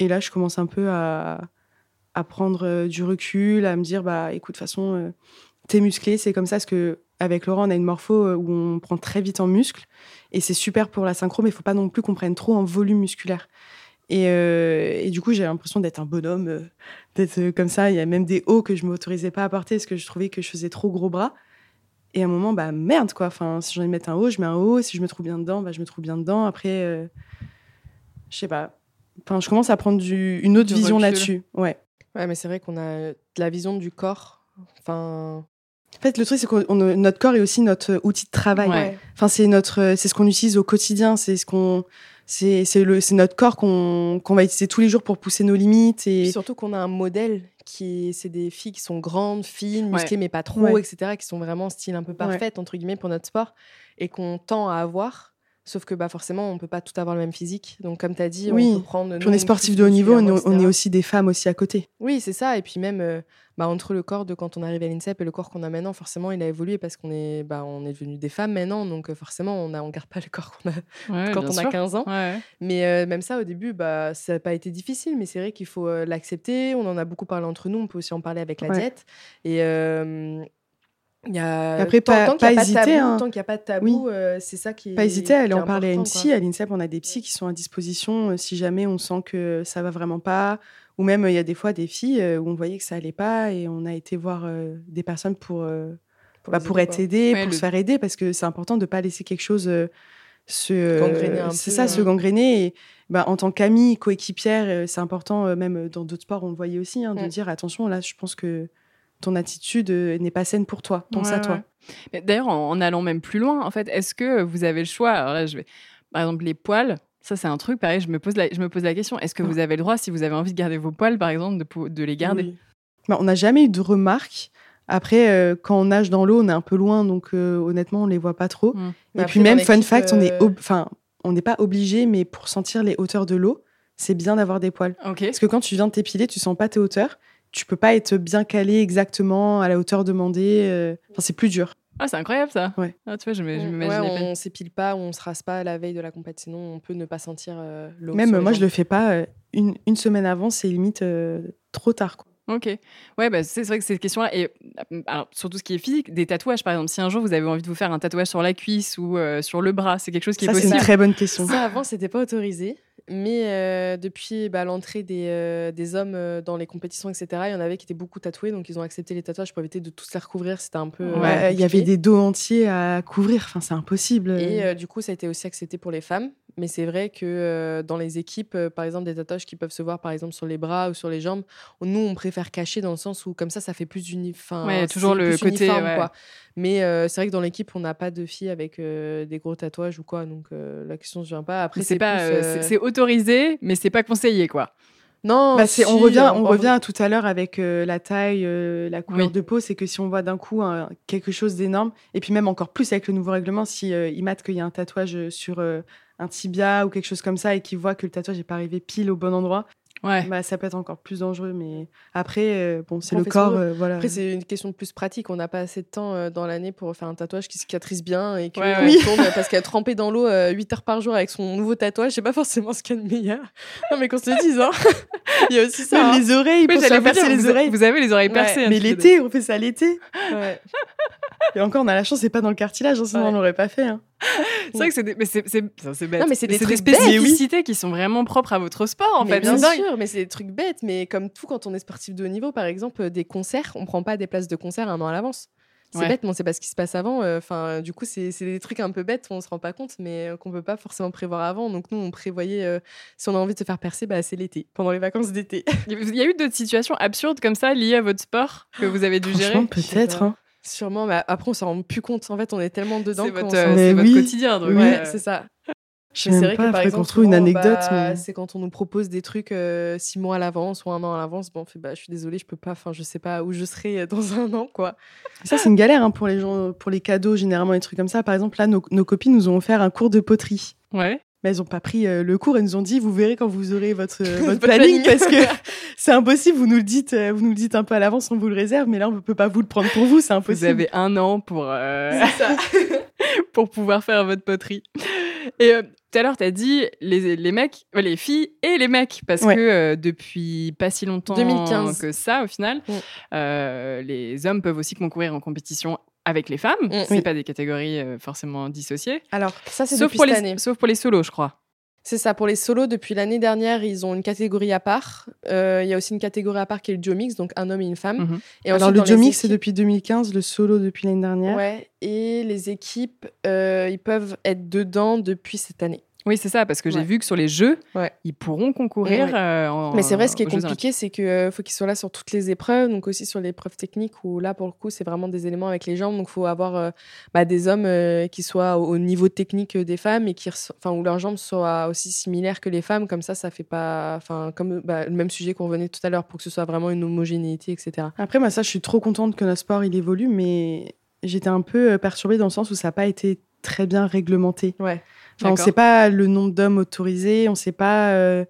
Et là, je commence un peu à, à prendre du recul, à me dire, bah, écoute, de toute façon, euh, t'es musclé, c'est comme ça. Parce que avec Laurent, on a une morpho euh, où on prend très vite en muscle. Et c'est super pour la synchro, mais il faut pas non plus qu'on prenne trop en volume musculaire. Et, euh, et du coup, j'ai l'impression d'être un bonhomme, euh, d'être comme ça. Il y a même des hauts que je m'autorisais pas à porter parce que je trouvais que je faisais trop gros bras. Et à un moment, bah merde, quoi. Enfin, si j'ai envie de mettre un haut, je mets un haut. Si je me trouve bien dedans, bah, je me trouve bien dedans. Après, euh, je sais pas. Enfin, je commence à prendre du, une autre Du vision là-dessus. Ouais. Ouais, mais c'est vrai qu'on a de la vision du corps. Enfin. En fait, le truc, c'est que notre corps est aussi notre outil de travail. Ouais. Enfin, c'est notre, c'est ce qu'on utilise au quotidien. C'est ce qu'on, c'est, c'est le, c'est notre corps qu'on, qu'on va utiliser tous les jours pour pousser nos limites. Et Et surtout qu'on a un modèle qui, c'est des filles qui sont grandes, fines, Ouais. musclées mais pas trop, Ouais. etc., qui sont vraiment style un peu parfaites entre guillemets pour notre sport et qu'on tend à avoir. Sauf que bah, forcément, on peut pas tout avoir le même physique. Donc, comme tu as dit, Oui. on peut prendre. Puis on est sportif de haut niveau, on est, on aussi des femmes aussi à côté. Oui, c'est ça. Et puis même, euh, bah, entre le corps de quand on arrive à l'INSEP et le corps qu'on a maintenant, forcément, il a évolué parce qu'on est, bah, on est devenu des femmes maintenant. Donc euh, forcément, on ne on garde pas le corps qu'on a Ouais, quand on a sûr. 15 ans. Ouais. Mais euh, même ça, au début, bah, ça n'a pas été difficile. Mais c'est vrai qu'il faut euh, l'accepter. On en a beaucoup parlé entre nous. On peut aussi en parler avec la Ouais. diète. Et euh, y a, Après, tant, pas- tant pas pas hésiter, hein. tant qu'il n'y a pas de tabou, euh, c'est ça qui est. Pas hésiter à aller en parler à une psy. quoi. À l'INSEP, on a des psys qui sont à disposition euh, si jamais on sent que ça va vraiment pas. Ou même, euh, il y a des fois des filles euh, où on voyait que ça allait pas et on a été voir euh, des personnes pour, euh, bah, pour aider, être aidées, Ouais, pour le- se faire aider parce que c'est important de pas laisser quelque chose euh, se. C'est ça, hein. se gangréner. Et bah, en tant qu'amie, coéquipière, euh, c'est important, euh, même dans d'autres sports, on le voyait aussi, hein, de Mm. dire attention, là, je pense que ton attitude euh, n'est pas saine pour toi. Pense à toi. ouais. D'ailleurs, en, en allant même plus loin, en fait, est-ce que vous avez le choix? Alors là, je vais, par exemple, les poils. Ça, c'est un truc, pareil, je me pose la, je me pose la question. Est-ce que Ah. vous avez le droit, si vous avez envie de garder vos poils, par exemple, de, les garder? Oui. Bah, on n'a jamais eu de remarques. Après, euh, quand on nage dans l'eau, on est un peu loin, donc euh, honnêtement, on les voit pas trop. Mm. Et Mais puis même, fun fact, on est, ob- enfin, on n'est pas obligé, mais pour sentir les hauteurs de l'eau, c'est bien d'avoir des poils. Ok. Parce que quand tu viens de t'épiler, tu sens pas tes hauteurs. Tu peux pas être bien calé exactement à la hauteur demandée. euh, Enfin, c'est plus dur. Ah, c'est incroyable ça. Ouais. Ah, tu vois, je m'imaginais ouais, pas. on s'épile pas, on se rase pas la veille de la compète, sinon on peut ne pas sentir euh, l'eau. Même moi, je le fais pas. euh, une, une semaine avant, c'est limite euh, trop tard. Quoi. Ok. Ouais, bah, c'est vrai que cette question-là, et euh, alors, sur tout ce qui est physique, des tatouages, par exemple, si un jour vous avez envie de vous faire un tatouage sur la cuisse ou euh, sur le bras, c'est quelque chose qui Ça, est c'est une possible. très bonne question. Ça, avant, c'était pas autorisé. Mais euh, depuis bah, l'entrée des, euh, des hommes euh, dans les compétitions, etc., il y en avait qui étaient beaucoup tatoués. Donc, ils ont accepté les tatouages pour éviter de tous les recouvrir. C'était un peu. euh, Ouais, il y avait des dos entiers à couvrir. Enfin, c'est impossible. Et euh, du coup, ça a été aussi accepté pour les femmes. Mais c'est vrai que euh, dans les équipes, euh, par exemple, des tatouages qui peuvent se voir, par exemple, sur les bras ou sur les jambes, nous, on préfère cacher dans le sens où, comme ça, ça fait plus uniforme. Ouais, toujours le côté, ouais. Quoi. Mais euh, c'est vrai que dans l'équipe, on n'a pas de filles avec euh, des gros tatouages ou quoi. Donc, euh, la question ne vient pas. Après, c'est pas, euh, euh, c'est autorisé, mais c'est pas conseillé, quoi. Non, Bah, c'est- on revient, en- on en- revient à tout à l'heure avec euh, la taille, euh, la couleur Oui. de peau. C'est que si on voit d'un coup un- quelque chose d'énorme, et puis même encore plus avec le nouveau règlement, si euh, qu'il y a un tatouage euh, sur euh, un tibia ou quelque chose comme ça, et qu'il voit que le tatouage n'est pas arrivé pile au bon endroit, Ouais. bah, ça peut être encore plus dangereux. Mais après, euh, bon, c'est le corps, euh, voilà. Après, c'est une question de plus pratique. On n'a pas assez de temps euh, dans l'année pour faire un tatouage qui cicatrise bien et qui Ouais, ouais. tourne parce qu'elle a trempé dans l'eau 8 heures par jour avec son nouveau tatouage. C'est pas forcément ce qu'il y a de meilleur. Non, mais qu'on se le dise, hein. Il y a aussi ça. Hein. les oreilles, Oui, pour se vous percer dire, les vous, oreilles. vous avez les oreilles percées. un Mais l'été, on fait ça l'été. Ouais. Et encore, on a la chance, c'est pas dans le cartilage, hein, sinon Ouais. on l'aurait pas fait. hein. C'est vrai que c'est des, mais c'est, c'est, bête. Non, mais c'est des des bêtes. spécificités qui sont vraiment propres à votre sport, en mais fait. bien sûr, mais c'est des trucs bêtes. Mais comme tout, quand on est sportif de haut niveau, par exemple, euh, des concerts, on prend pas des places de concert un an à l'avance. C'est Ouais. bête, mais on sait pas ce qui se passe avant. euh, Enfin, du coup, c'est c'est des trucs un peu bêtes, on se rend pas compte, mais euh, qu'on peut pas forcément prévoir avant. Donc nous, on prévoyait, euh, si on a envie de se faire percer, bah, c'est l'été, pendant les vacances d'été. Il y a eu d'autres situations absurdes comme ça liées à votre sport que vous avez dû gérer? Peut-être. hein. Sûrement, mais après, on s'en rend plus compte. En fait, on est tellement dedans C'est qu'on votre, euh, c'est votre oui. quotidien. Donc, Oui. Ouais, euh, c'est ça. Je sais Mais c'est vrai pas, que par exemple, trouve une anecdote. bah, mais... c'est quand on nous propose des trucs euh, six mois à l'avance ou un an à l'avance. Bon, on fait, bah, je suis désolée, je peux pas. Enfin, je sais pas où je serai euh, dans un an, quoi. Ça, c'est une galère hein, pour les gens, pour les cadeaux, généralement, des trucs comme ça. Par exemple, là, nos, nos copines nous ont offert un cours de poterie. Ouais. Mais elles n'ont pas pris euh, le cours. Elles nous ont dit, vous verrez quand vous aurez votre, euh, votre Votre planning, planning. parce que c'est impossible. Vous nous le dites, euh, vous nous le dites un peu à l'avance, on vous le réserve, mais là, on ne peut pas vous le prendre pour vous. C'est Vous impossible. avez un an pour, euh, pour pouvoir faire votre poterie. Et tout à l'heure, tu as dit les, les mecs, euh, les filles et les mecs, parce Ouais. que euh, depuis pas si longtemps 2015. que ça, au final, les hommes peuvent aussi concourir en compétition avec les femmes. Mm. C'est Oui. pas des catégories euh, forcément dissociées. Alors, ça, c'est depuis pour, cette les, année. sauf pour les solos, je crois. C'est ça, pour les solos, depuis l'année dernière, ils ont une catégorie à part. Euh, Il y a aussi une catégorie à part qui est le duo mix, donc un homme et une femme. Mhm. Et Alors, ensuite, le dans duo les mix, c'est depuis 2015, le solo depuis l'année dernière. Ouais, et les équipes, euh, ils peuvent être dedans depuis cette année. Oui, c'est ça, parce que j'ai Ouais. vu que sur les jeux, Ouais. ils pourront concourir. Ouais. euh, en- Mais c'est vrai, ce qui est compliqué, c'est qu'il faut qu'ils soient là sur toutes les épreuves, donc aussi sur l'épreuve technique, où là, pour le coup, c'est vraiment des éléments avec les jambes. Donc, il faut avoir euh, bah, des hommes euh, qui soient au, au niveau technique des femmes et qui, où leurs jambes soient aussi similaires que les femmes. Comme ça, ça fait pas. Enfin, comme bah, le même sujet qu'on revenait tout à l'heure, pour que ce soit vraiment une homogénéité, etc. Après, moi, ça, je suis trop contente que notre sport, il évolue, mais j'étais un peu euh, perturbée dans le sens où ça n'a pas été très bien réglementé. Ouais. Enfin, on ne sait pas le nombre d'hommes autorisés, on ne sait pas. euh,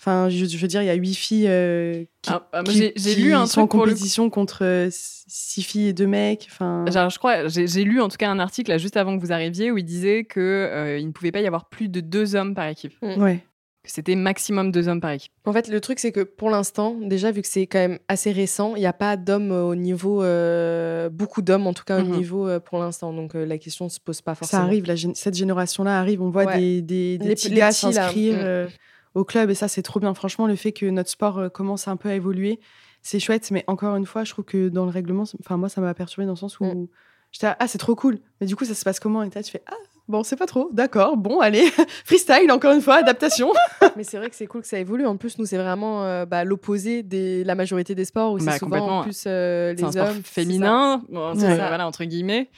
Enfin, je, je veux dire, il y a huit filles euh, qui, Ah, ah, moi, qui- j'ai- j'ai qui lu un sont en compétition contre euh, six filles et deux mecs. Enfin, Genre, je crois, j'ai j'ai lu en tout cas un article là, juste avant que vous arriviez où il disait que euh, il ne pouvait pas y avoir plus de deux hommes par équipe, ouais. Que c'était maximum deux hommes par équipe. En fait, le truc, c'est que pour l'instant, déjà, vu que c'est quand même assez récent, il n'y a pas d'hommes au niveau. euh, beaucoup d'hommes, en tout cas, au niveau euh, pour l'instant. Donc, euh, la question ne se pose pas forcément. Ça arrive, la cette génération-là arrive. On voit Ouais. des, des, des Les- petits les gars s'inscrire Mm. euh, au club et ça, c'est trop bien. Franchement, le fait que notre sport euh, commence un peu à évoluer, c'est chouette. Mais encore une fois, je trouve que dans le règlement, c'est- enfin, moi, ça m'a perturbé dans le sens où Mm. j'étais ah, c'est trop cool. Mais du coup, ça se passe comment? Et là, tu fais, ah, bon, c'est pas trop. D'accord, bon, allez. Freestyle, encore une fois, adaptation. Mais c'est vrai que c'est cool que ça évolue. En plus, nous, c'est vraiment euh, bah, l'opposé de la majorité des sports où Bah, c'est souvent complètement. en plus euh, les un hommes. c'est féminin, bon, c'est Ouais. ça, voilà, entre guillemets,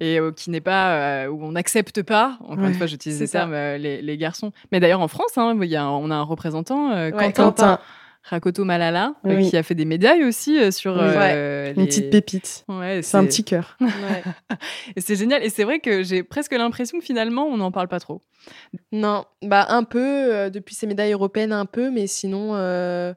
et euh, qui n'est pas, euh, où on n'accepte pas, encore une fois, j'utilise les termes, euh, les, les garçons. Mais d'ailleurs, en France, hein, il y a on a un représentant, euh, Ouais, Quentin, Quentin. Rakoto Malala, euh, Oui. qui a fait des médailles aussi euh, sur Oui. euh, Une les- petite pépite. Ouais, C'est un petit cœur. Ouais. Et c'est génial. Et c'est vrai que j'ai presque l'impression que finalement, on n'en parle pas trop. Non, bah un peu euh, depuis ces médailles européennes un peu, mais sinon euh,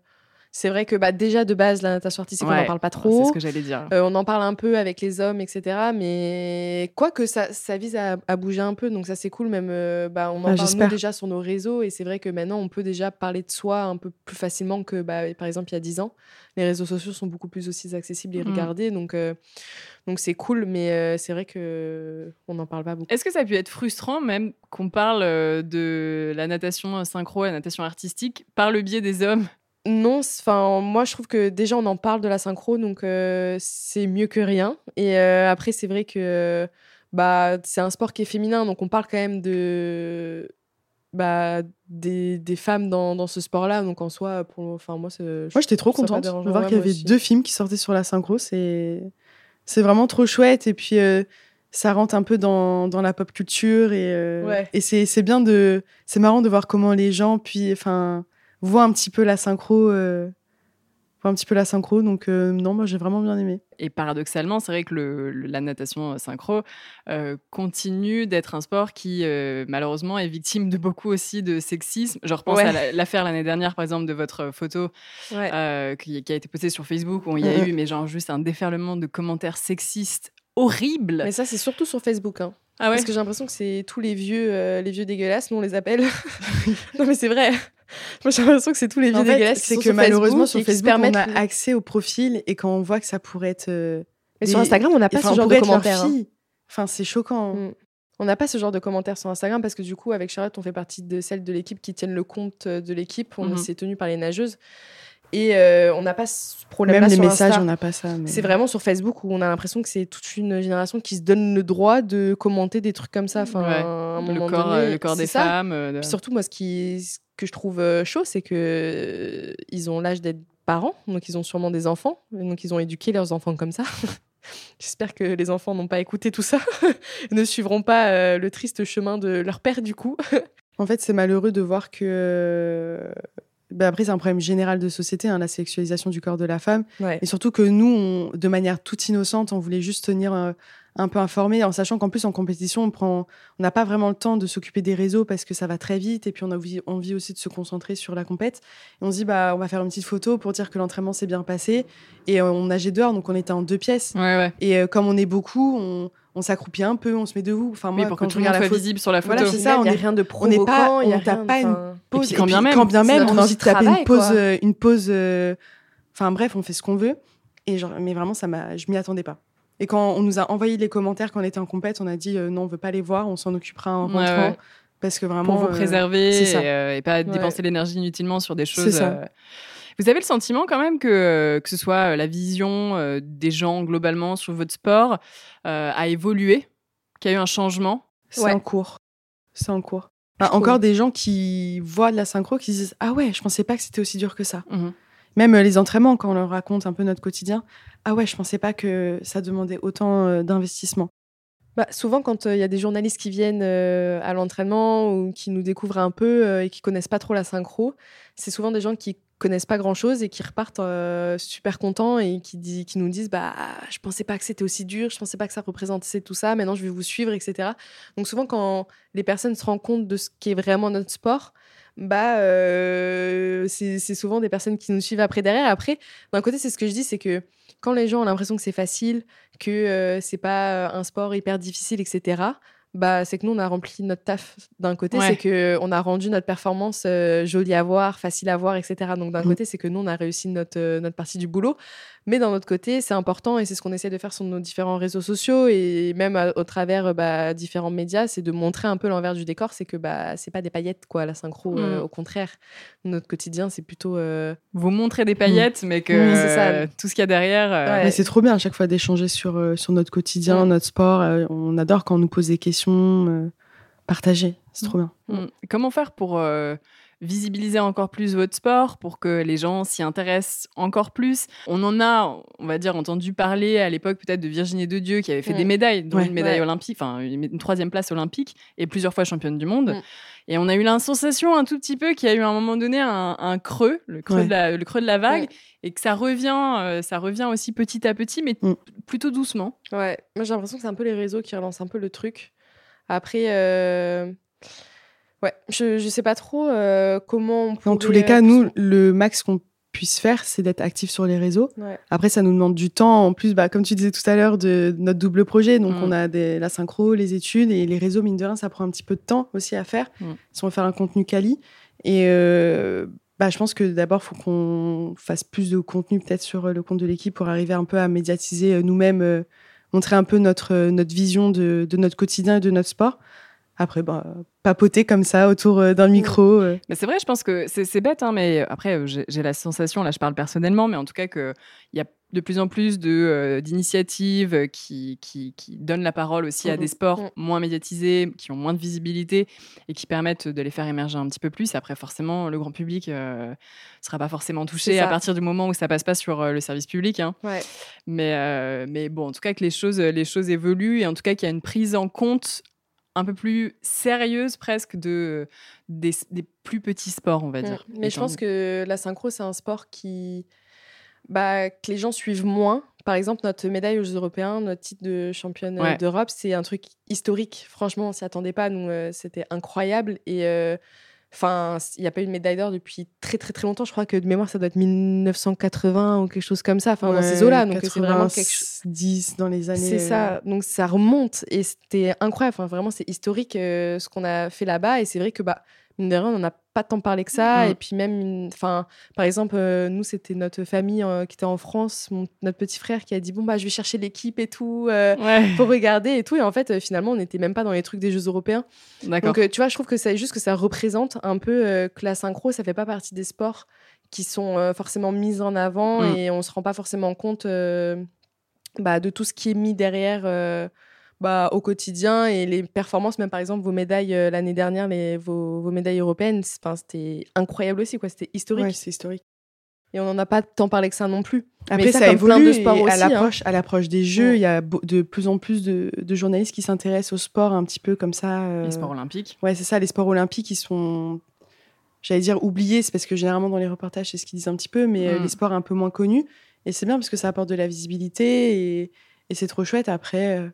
c'est vrai que bah déjà de base la natation artistique on n'en parle pas C'est trop. ce que j'allais dire. Euh, on en parle un peu avec les hommes, etc. Mais quoi que ça, ça vise à, à bouger un peu, donc ça c'est cool. Même euh, bah, on en Ah, parle nous, déjà sur nos réseaux, et c'est vrai que maintenant on peut déjà parler de soi un peu plus facilement que bah, par exemple il y a 10 ans. Les réseaux sociaux sont beaucoup plus aussi accessibles et Mhm. regardés, donc euh, donc c'est cool. Mais euh, c'est vrai que on n'en parle pas beaucoup. Est-ce que ça a pu être frustrant même qu'on parle de la natation synchro, la natation artistique, par le biais des hommes? Non, enfin moi je trouve que déjà on en parle de la synchro, donc euh, c'est mieux que rien. Et euh, après c'est vrai que bah c'est un sport qui est féminin, donc on parle quand même de bah des, des femmes dans, dans ce sport-là. Donc en soi, pour enfin moi. Moi, j'étais trop contente de voir Ouais, qu'il y avait aussi. deux films qui sortaient sur la synchro. C'est c'est vraiment trop chouette. Et puis, euh, ça rentre un peu dans, dans la pop culture. Et, Ouais. et c'est c'est bien de. C'est marrant de voir comment les gens puis, enfin, voient un petit peu la synchro. euh, un petit peu la synchro. Donc, euh, non, moi, j'ai vraiment bien aimé. Et paradoxalement, c'est vrai que le- le- la natation synchro euh, continue d'être un sport qui, malheureusement, est victime de beaucoup aussi de sexisme. Je repense Ouais. à la- l'affaire l'année dernière, par exemple, de votre photo Ouais. qui, qui a été postée sur Facebook, où il y a eu, mais genre, juste un déferlement de commentaires sexistes horribles. Mais ça c'est surtout sur Facebook. Hein. ah ouais? Parce que j'ai l'impression que c'est tous les vieux, euh, les vieux dégueulasses, nous on les appelle. non mais c'est vrai. Moi j'ai l'impression que c'est tous les vieux dégueulasses. c'est que sur malheureusement, Facebook sur Facebook, on a accès au profil. Et quand on voit que ça pourrait être. euh, Mais sur Instagram on n'a pas enfin, ce genre de commentaires. hein. Enfin, c'est choquant. Mm. On n'a pas ce genre de commentaires sur Instagram parce que du coup, avec Charlotte, on fait partie de celles de l'équipe qui tiennent le compte euh, de l'équipe. On Mhm. s'est tenu par les nageuses. Et euh, on n'a pas ce problème-là Même les sur messages, Insta. on n'a pas ça. mais- C'est vraiment sur Facebook où on a l'impression que c'est toute une génération qui se donne le droit de commenter des trucs comme ça. Enfin, Ouais. à un le corps, donné, le corps des ça. femmes. euh, de- Puis surtout, moi, ce, qui, ce que je trouve euh, chaud, c'est que euh, ils ont l'âge d'être parents, donc ils ont sûrement des enfants, donc ils ont éduqué leurs enfants comme ça. J'espère que les enfants n'ont pas écouté tout ça, ne suivront pas euh, le triste chemin de leur père du coup. En fait, c'est malheureux de voir que. bah, après, c'est un problème général de société, hein, la sexualisation du corps de la femme. Ouais. Et surtout que nous, on- de manière toute innocente, on voulait juste tenir euh, un peu informé, en sachant qu'en plus, en compétition, on prend, on n'a pas vraiment le temps de s'occuper des réseaux parce que ça va très vite. Et puis, on a envie, envie aussi de se concentrer sur la compète. Et on se dit, bah, on va faire une petite photo pour dire que l'entraînement s'est bien passé. Et euh, on nageait dehors, donc on était en deux pièces. Ouais, ouais. Et euh, comme on est beaucoup, on, on s'accroupit un peu, on se met debout. Enfin, moi, Oui, pour que quand tout je le monde regarde soit la photo, visible sur la photo. Voilà, c'est ça, on est- rien de on n'est pas- provoquant, on tape pas une pause. puis quand bien même, quand bien même, on a envie de taper une pause, quoi. euh, une pause. euh, Enfin bref, on fait ce qu'on veut. Et genre, mais vraiment, ça m'a, je m'y attendais pas. Et quand on nous a envoyé les commentaires quand on était en compète, on a dit euh, non, on veut pas les voir, on s'en occupera en rentrant. ouais. Parce que vraiment. pour vous euh, préserver et, euh, et pas dépenser l'énergie inutilement sur des choses. ça. euh, Vous avez le sentiment quand même que, que ce soit la vision des gens globalement sur votre sport euh, a évolué, qu'il y a eu un changement? C'est Ouais. en cours. C'est en cours. Encore des gens qui voient de la synchro qui se disent ah ouais, je pensais pas que c'était aussi dur que ça. Mhm. Même les entraînements, quand on leur raconte un peu notre quotidien, ah ouais, je pensais pas que ça demandait autant euh, d'investissement. Bah, souvent, quand il y a des journalistes qui viennent euh, à l'entraînement ou qui nous découvrent un peu euh, et qui connaissent pas trop la synchro, c'est souvent des gens qui connaissent pas grand chose et qui repartent euh, super contents et qui, nous disent bah je pensais pas que c'était aussi dur, je pensais pas que ça représentait tout ça, maintenant je vais vous suivre, etc. Donc souvent quand les personnes se rendent compte de ce qui est vraiment notre sport, bah euh, c'est souvent des personnes qui nous suivent après derrière. Après, d'un côté, c'est ce que je dis, c'est que quand les gens ont l'impression que c'est facile, que euh, c'est pas un sport hyper difficile, etc bah, c'est que nous, on a rempli notre taf d'un côté, c'est que on a rendu notre performance euh, jolie à voir, facile à voir, etc. Donc d'un mmh. côté, c'est que nous, on a réussi notre, euh, notre partie du boulot. Mais d'un autre côté, c'est important et c'est ce qu'on essaie de faire sur nos différents réseaux sociaux et même au travers bah, différents médias, c'est de montrer un peu l'envers du décor. C'est que bah, c'est pas des paillettes, quoi, la synchro. Euh, mmh. au contraire, notre quotidien, c'est plutôt. Vous montrez des paillettes, mmh. mais que ça. tout ce qu'il y a derrière. c'est trop bien à chaque fois d'échanger sur, sur notre quotidien, notre sport. on adore quand on nous pose des questions euh, partager. C'est trop bien. Mm. Comment faire pour euh, visibiliser encore plus votre sport, pour que les gens s'y intéressent encore plus? On en a, on va dire, entendu parler à l'époque peut-être de Virginie de Dieu qui avait fait des médailles, dont une médaille olympique, enfin une, troisième place olympique et plusieurs fois championne du monde. Mm. Et on a eu la sensation un tout petit peu qu'il y a eu à un moment donné un, creux, le creux, de la, le creux de la vague, et que ça revient, euh, ça revient aussi petit à petit, mais mm. plutôt doucement. Ouais, moi j'ai l'impression que c'est un peu les réseaux qui relancent un peu le truc. Après, euh, ouais, je, je sais pas trop euh, comment on Dans tous les cas, nous, le max qu'on puisse faire, c'est d'être actif sur les réseaux. Après, ça nous demande du temps. En plus, bah, comme tu disais tout à l'heure, de notre double projet. Donc, mm. on a des, la synchro, les études et les réseaux, mine de rien, ça prend un petit peu de temps aussi à faire mm. si on veut faire un contenu quali. Et euh, bah, je pense que d'abord, il faut qu'on fasse plus de contenu peut-être sur le compte de l'équipe pour arriver un peu à médiatiser nous-mêmes montrer un peu notre, euh, notre vision de, de notre quotidien et de notre sport. Après, bah, papoter comme ça autour euh, d'un micro. Euh. Mais c'est vrai, je pense que c'est bête, hein, mais après, j'ai la sensation, là je parle personnellement, mais en tout cas qu'il y a de plus en plus d'initiatives qui, qui, qui, donnent la parole aussi à des sports mmh. moins médiatisés, qui ont moins de visibilité et qui permettent de les faire émerger un petit peu plus. Après, forcément, le grand public ne sera pas forcément touché à partir du moment où ça passe pas sur le service public. Hein. Ouais. Mais, mais bon, en tout cas, que les choses, les choses évoluent et en tout cas qu'il y a une prise en compte un peu plus sérieuse presque de, des, plus petits sports, on va mmh. dire. Mais je pense que la synchro, c'est un sport qui, bah, que les gens suivent moins. Par exemple, notre médaille aux européens, notre titre de championne euh, d'Europe, c'est un truc historique. Franchement, on s'y attendait pas. Nous, euh, c'était incroyable. Et euh, Enfin, il n'y a pas eu de médaille d'or depuis très très très longtemps. Je crois que de mémoire, ça doit être 1980 ou quelque chose comme ça. Enfin, dans ces eaux-là. Donc c'est vraiment quelque chose. 10 dans les années. C'est ça. Donc ça remonte et c'était incroyable. Enfin, vraiment, c'est historique ce qu'on a fait là-bas. Et c'est vrai que bah, mine de rien, on n'en a pas tant parlé que ça. Et puis même, enfin, par exemple, euh, nous, c'était notre famille euh, qui était en France, notre petit frère qui a dit bon bah je vais chercher l'équipe et tout euh, pour regarder et tout. Et en fait, finalement, on n'était même pas dans les trucs des Jeux européens. Donc tu vois, je trouve que c'est juste que ça représente un peu que la synchro, ça fait pas partie des sports qui sont forcément mis en avant mm. et on se rend pas forcément compte bah, de tout ce qui est mis derrière bah, au quotidien et les performances, même par exemple vos médailles euh, l'année dernière, les, vos, vos médailles européennes, c'était incroyable aussi, quoi. C'était historique. c'est historique. Et on n'en a pas tant parlé que ça non plus. Après, ça, évolue de sport aussi, hein. à l'approche des Jeux, il y a de plus en plus de, de, journalistes qui s'intéressent au sport un petit peu comme ça. Euh, les sports olympiques. Ouais, c'est ça, les sports olympiques, ils sont, j'allais dire oubliés, c'est parce que généralement dans les reportages, c'est ce qu'ils disent un petit peu, mais euh, mm. les sports un peu moins connus. Et c'est bien parce que ça apporte de la visibilité et, et c'est trop chouette. Après,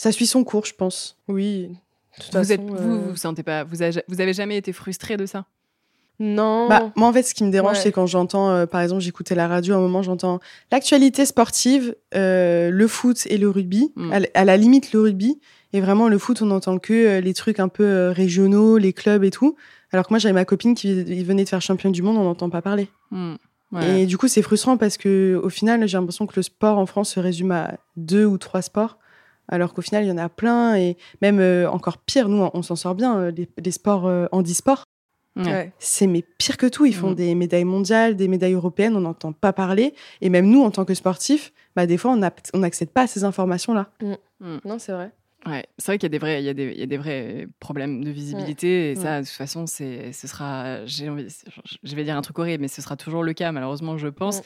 ça suit son cours, je pense. Oui. vous, êtes, vous, euh, vous, sentez pas, vous avez, vous avez jamais été frustré de ça? Non. Bah, moi, en fait, ce qui me dérange, c'est quand j'entends, euh, par exemple, j'écoutais la radio, à un moment, j'entends l'actualité sportive, euh, le foot et le rugby, mm. à, la limite le rugby, et vraiment le foot, on n'entend que les trucs un peu régionaux, les clubs et tout. Alors que moi, j'avais ma copine qui venait de faire championne du monde, on n'entend pas parler. Mm. Et du coup, c'est frustrant parce que au final, j'ai l'impression que le sport en France se résume à deux ou trois sports alors qu'au final, il y en a plein, et même euh, encore pire, nous, on, s'en sort bien, euh, les, sports euh, handisport. C'est mais pire que tout. Ils font mm. des médailles mondiales, des médailles européennes, on n'entend pas parler. Et même nous, en tant que sportifs, bah, des fois, on n'accède pas à ces informations-là. Mm. Mm. Non, c'est vrai. Ouais, c'est vrai qu'il y a des vrais, il y a des, il y a des vrais problèmes de visibilité et ça, de toute façon, c'est, ce sera, j'ai envie, je vais dire un truc horrible, mais ce sera toujours le cas, malheureusement, je pense,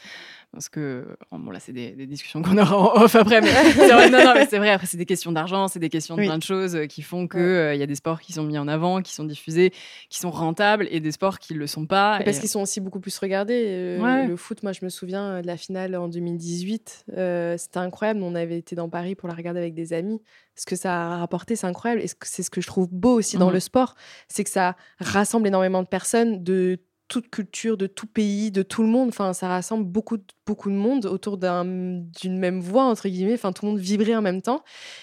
Parce que, oh, bon, là, c'est des, des discussions qu'on aura en off après, mais c'est vrai, non, non, mais c'est vrai, après, c'est des questions d'argent, c'est des questions de Oui. plein de choses euh, qui font qu'il il y a des sports qui sont mis en avant, qui sont diffusés, qui sont rentables, et des sports qui ne le sont pas. Et Parce et- qu'ils sont aussi beaucoup plus regardés. Euh, Ouais. Le foot, moi, je me souviens euh, de la finale en 2018. euh, C'était incroyable. On avait été dans Paris pour la regarder avec des amis. Ce que ça a rapporté, c'est incroyable. Et c'est ce que je trouve beau aussi dans le sport, c'est que ça rassemble énormément de personnes de toute culture, de tout pays, de tout le monde. Enfin, ça rassemble beaucoup, de- beaucoup de monde autour d'un- d'une même voix, entre guillemets. Enfin, tout le monde vibrait en même temps.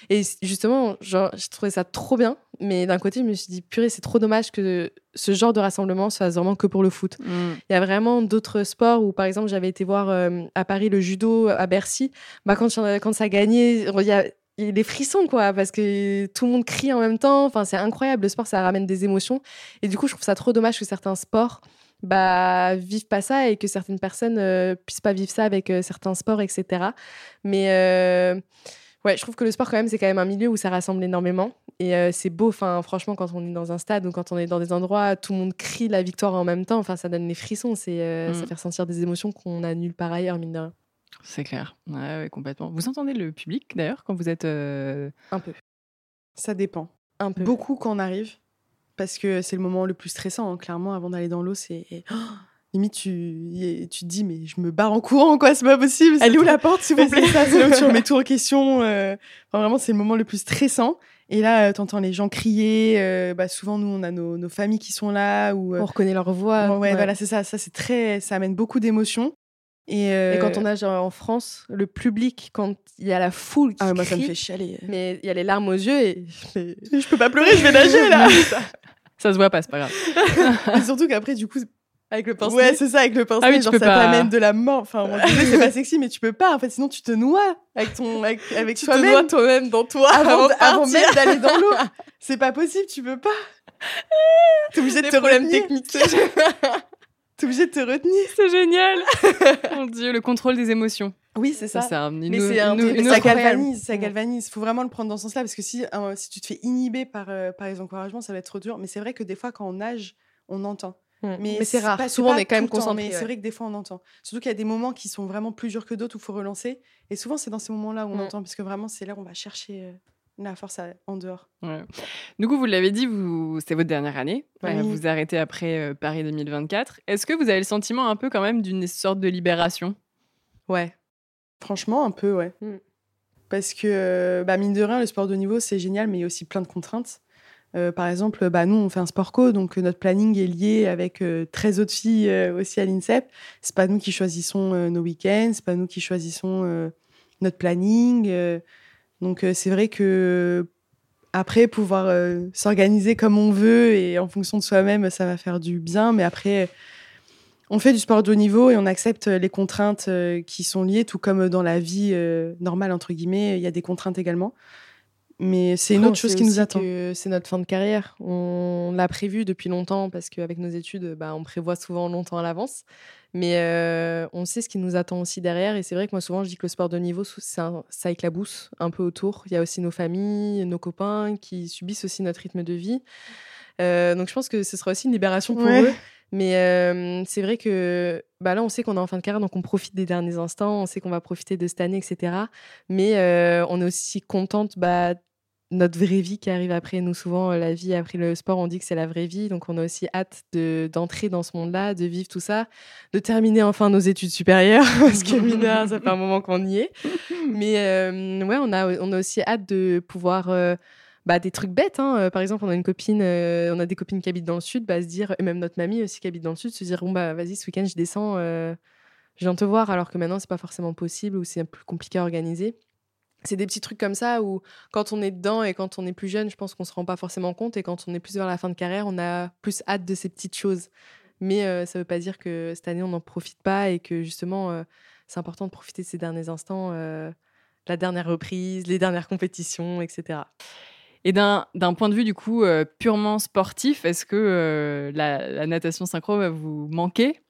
Et justement, genre, je trouvais ça trop bien. Mais d'un côté, je me suis dit, purée, c'est trop dommage que ce genre de rassemblement se fasse vraiment que pour le foot. Mm. Il y a vraiment d'autres sports où, par exemple, j'avais été voir euh, à Paris le judo à Bercy. Bah, quand, quand ça gagnait, il y a, il y a des frissons, quoi, parce que tout le monde crie en même temps. Enfin, c'est incroyable. Le sport, ça ramène des émotions. Et du coup, je trouve ça trop dommage que certains sports bah, vivent pas ça et que certaines personnes euh, puissent pas vivre ça avec euh, certains sports, etc. Mais euh, ouais, je trouve que le sport, quand même, c'est quand même un milieu où ça rassemble énormément. Et euh, c'est beau, enfin, franchement, quand on est dans un stade ou quand on est dans des endroits, tout le monde crie la victoire en même temps. Enfin, ça donne les frissons. C'est, euh, Ça fait ressentir des émotions qu'on a nulle part ailleurs, mine de rien. C'est clair, ouais, ouais, complètement. Vous entendez le public d'ailleurs quand vous êtes. euh, Un peu. Ça dépend. Un peu. Beaucoup quand on arrive, parce que c'est le moment le plus stressant, hein, clairement, avant d'aller dans l'eau, c'est... oh, limite, tu, tu te dis, mais je me barre en courant, quoi, c'est pas possible. Elle est où la porte, s'il vous plaît c'est ça, c'est là où tu remets tout en question. euh, enfin, vraiment, c'est le moment le plus stressant. Et là, euh, t'entends les gens crier. euh, bah, souvent, nous, on a nos, nos familles qui sont là. Ou, euh, On reconnaît leur voix. ouais, ouais. voilà, c'est ça. Ça, c'est très... Ça amène beaucoup d'émotions. Et, Et quand euh, on a genre, en France, le public, quand il y a la foule qui Ah, moi, ça me fait chialer. mais il y a les larmes aux yeux et Je peux pas pleurer, je vais nager, là Ça se voit pas, c'est pas grave. Et surtout qu'après, du coup, avec le pinceau. Ouais, c'est ça, avec le pinceau, Ah oui, genre ça pas. t'amène de la mort. Enfin, on disait, c'est pas sexy, mais tu peux pas. En fait, sinon tu te noies avec ton, avec, avec tu te noies toi-même. toi-même dans toi Avant, avant, même d'aller dans l'eau. C'est pas possible, tu peux pas. T'es obligé de te problèmes techniques. T'es obligé de te retenir. C'est génial Mon Dieu, le contrôle des émotions. Oui, c'est ça. Ça, Mais c'est un une- truc- une ça galvanise, ça galvanise. Faut vraiment le prendre dans ce sens-là parce que si, euh, si tu te fais inhiber par, euh, par les encouragements, ça va être trop dur. Mais c'est vrai que des fois, quand on nage, on entend. Mm. Mais, Mais c'est rare. pas- Souvent, on est quand même concentré. Mais c'est vrai que des fois, on entend. Surtout qu'il y a des moments qui sont vraiment plus durs que d'autres où il faut relancer. Et souvent, c'est dans ces moments-là où on Mm. entend parce que vraiment, c'est là où on va chercher euh, la force à- en dehors. Ouais. Du coup, vous l'avez dit, vous... c'est votre dernière année. Ouais. Euh, vous arrêtez après euh, Paris 2024. Est-ce que vous avez le sentiment un peu quand même d'une sorte de libération? Ouais. Franchement, un peu, ouais. Mm. Parce que, euh, bah, mine de rien, le sport de haut niveau, c'est génial, mais il y a aussi plein de contraintes. Euh, par exemple, bah, nous, on fait un sport co, donc euh, notre planning est lié avec euh, 13 autres filles euh, aussi à l'INSEP. C'est pas nous qui choisissons euh, nos week-ends, c'est pas nous qui choisissons euh, notre planning. Euh. donc, euh, c'est vrai que après, pouvoir euh, s'organiser comme on veut et en fonction de soi-même, ça va faire du bien. Mais après, on fait du sport de haut niveau et on accepte les contraintes euh, qui sont liées, tout comme dans la vie euh, normale, entre guillemets, il y a des contraintes également. Mais c'est une autre chose qui nous attend. C'est notre fin de carrière. On l'a prévu depuis longtemps parce qu'avec nos études, bah, on prévoit souvent longtemps à l'avance. Mais euh, on sait ce qui nous attend aussi derrière. Et c'est vrai que moi, souvent, je dis que le sport de niveau, un- ça éclabousse un peu autour. Il y a aussi nos familles, nos copains qui subissent aussi notre rythme de vie. Euh, donc je pense que ce sera aussi une libération pour Ouais. eux. Mais euh, c'est vrai que bah là, on sait qu'on est en fin de carrière, donc on profite des derniers instants, on sait qu'on va profiter de cette année, etc. Mais euh, on est aussi contente bah, notre vraie vie qui arrive après. Nous, souvent, euh, la vie après le sport, on dit que c'est la vraie vie. Donc, on a aussi hâte de- d'entrer dans ce monde-là, de vivre tout ça, de terminer enfin nos études supérieures, parce que mine de rien, ça fait un moment qu'on y est. Mais euh, ouais, on a, on a aussi hâte de pouvoir. euh, bah, des trucs bêtes. hein. Par exemple, on a une copine, euh, on a des copines qui habitent dans le sud, bah, se dire, et même notre mamie aussi qui habite dans le sud, se dire bon bah vas-y, ce week-end je descends, je viens te voir, alors que maintenant c'est pas forcément possible ou c'est plus compliqué à organiser. C'est des petits trucs comme ça où quand on est dedans et quand on est plus jeune, je pense qu'on se rend pas forcément compte et quand on est plus vers la fin de carrière, on a plus hâte de ces petites choses. Mais euh, ça veut pas dire que cette année on n'en profite pas et que justement euh, c'est important de profiter de ces derniers instants, euh, la dernière reprise, les dernières compétitions, etc. Et d'un point de vue du coup euh, purement sportif, est-ce que euh, la, la natation synchro va vous manquer?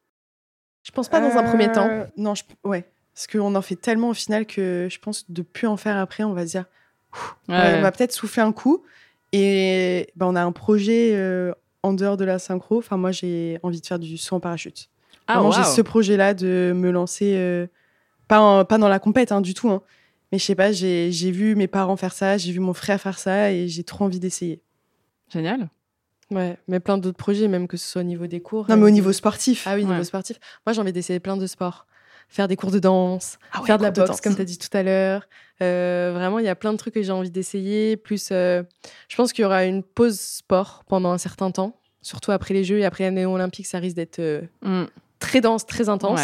Je pense pas dans un premier temps. Non, je... ouais. Parce qu'on en fait tellement au final que je pense de plus en faire après, on va se dire, Ouais. Ouais, on va peut-être souffler un coup. Et ben, on a un projet euh, en dehors de la synchro. Enfin, moi, j'ai envie de faire du saut en parachute. Ah, Vraiment, j'ai ce projet-là de me lancer euh, pas, pas dans la compète hein, du tout. Hein. Mais je sais pas, j'ai vu mes parents faire ça, j'ai vu mon frère faire ça et j'ai trop envie d'essayer. Génial. Ouais, mais plein d'autres projets, même que ce soit au niveau des cours. Non, mais au niveau sportif. Ah oui, niveau sportif. Moi, j'ai envie d'essayer plein de sports. Faire des cours de danse, ah faire de la boxe, comme tu as dit tout à l'heure. Euh, vraiment, il y a plein de trucs que j'ai envie d'essayer. Plus, euh, je pense qu'il y aura une pause sport pendant un certain temps, surtout après les Jeux et après l'année olympique, ça risque d'être euh, mm. très dense, très intense.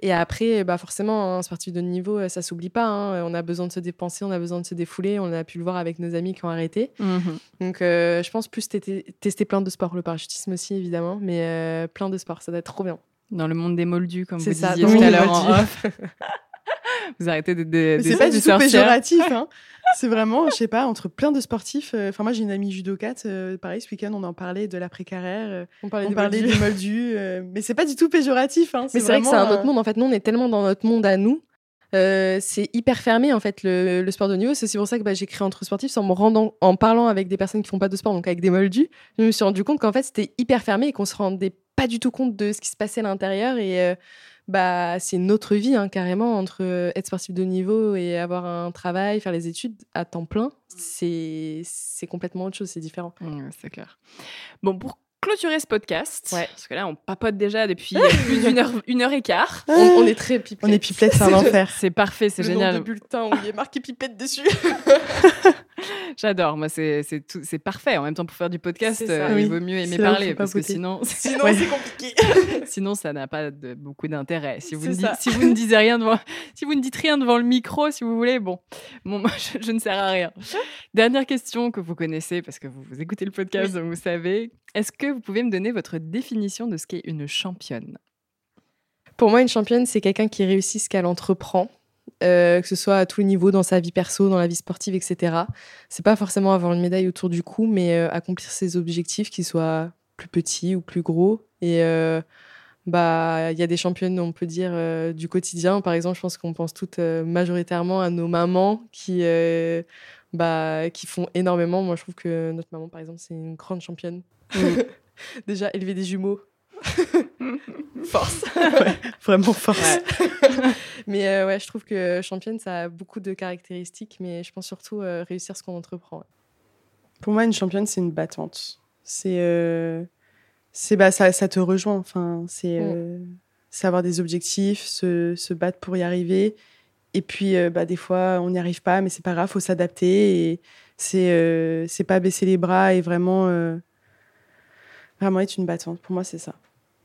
Et après, bah forcément, un sportif de niveau, ça s'oublie pas. Hein. On a besoin de se dépenser, on a besoin de se défouler. On a pu le voir avec nos amis qui ont arrêté. Mhm. Donc, je pense plus tester plein de sports, le parachutisme aussi, évidemment, mais plein de sports, ça doit être trop bien. Dans le monde des moldus, comme vous disiez tout à l'heure vous arrêtez de, de, C'est pas du tout péjoratif. Hein. C'est vraiment, je sais pas, entre plein de sportifs. Euh, enfin, moi, j'ai une amie judocate. Euh, pareil, ce week-end, on en parlait de l'après-carrière. Euh, on parlait, on parlait des moldus. mais c'est pas du tout péjoratif. Hein. Mais c'est vrai que c'est un autre monde. En fait, nous, on est tellement dans notre monde à nous. C'est hyper fermé en fait le, sport de niveau. C'est aussi pour ça que bah, j'ai créé entre sportifs en me rendant, en parlant avec des personnes qui font pas de sport, donc avec des moldus. Je me suis rendu compte qu'en fait c'était hyper fermé et qu'on se rendait pas du tout compte de ce qui se passait à l'intérieur et bah, c'est une autre vie, hein, carrément, entre euh, être sportif de niveau et avoir un travail, faire les études à temps plein. C'est complètement autre chose, c'est différent. c'est clair. Bon, pour clôturer ce podcast, parce que là, on papote déjà depuis plus d'une heure, une heure et quart. On, est très pipette. On est pipette, c'est un enfer. C'est parfait, c'est génial. Le bulletin où il est marqué pipette dessus. J'adore. Moi, c'est c'est parfait. En même temps, pour faire du podcast, euh, il vaut mieux aimer parler parce que sinon, sinon c'est compliqué. sinon, ça n'a pas de, beaucoup d'intérêt. Si vous ne si vous ne disiez rien devant, si vous ne dites rien devant le micro, si vous voulez, bon, bon, moi, je, ne sers à rien. Dernière question que vous connaissez parce que vous, vous écoutez le podcast, vous savez. Est-ce que vous pouvez me donner votre définition de ce qu'est une championne? Pour moi, une championne, c'est quelqu'un qui réussit ce qu'elle entreprend euh, que ce soit à tous les niveaux, dans sa vie perso, dans la vie sportive, etc. C'est pas forcément avoir une médaille autour du cou, mais euh, accomplir ses objectifs, qu'ils soient plus petits ou plus gros. Et euh, bah, il y a des championnes, on peut dire, du quotidien. Par exemple, je pense qu'on pense toutes majoritairement à nos mamans qui, bah, qui font énormément. Moi, je trouve que notre maman, par exemple, c'est une grande championne. Déjà, élever des jumeaux, force. vraiment force. mais euh, ouais, je trouve que championne, ça a beaucoup de caractéristiques, mais je pense surtout euh, réussir ce qu'on entreprend. Pour moi, une championne, c'est une battante. C'est, euh, c'est bah, ça, ça te rejoint. Enfin, c'est, mm. c'est avoir des objectifs, se, se, battre pour y arriver. Et puis, bah, des fois, on n'y arrive pas, mais c'est pas grave, faut s'adapter. Et c'est, c'est pas baisser les bras et vraiment, vraiment être une battante. Pour moi, c'est ça.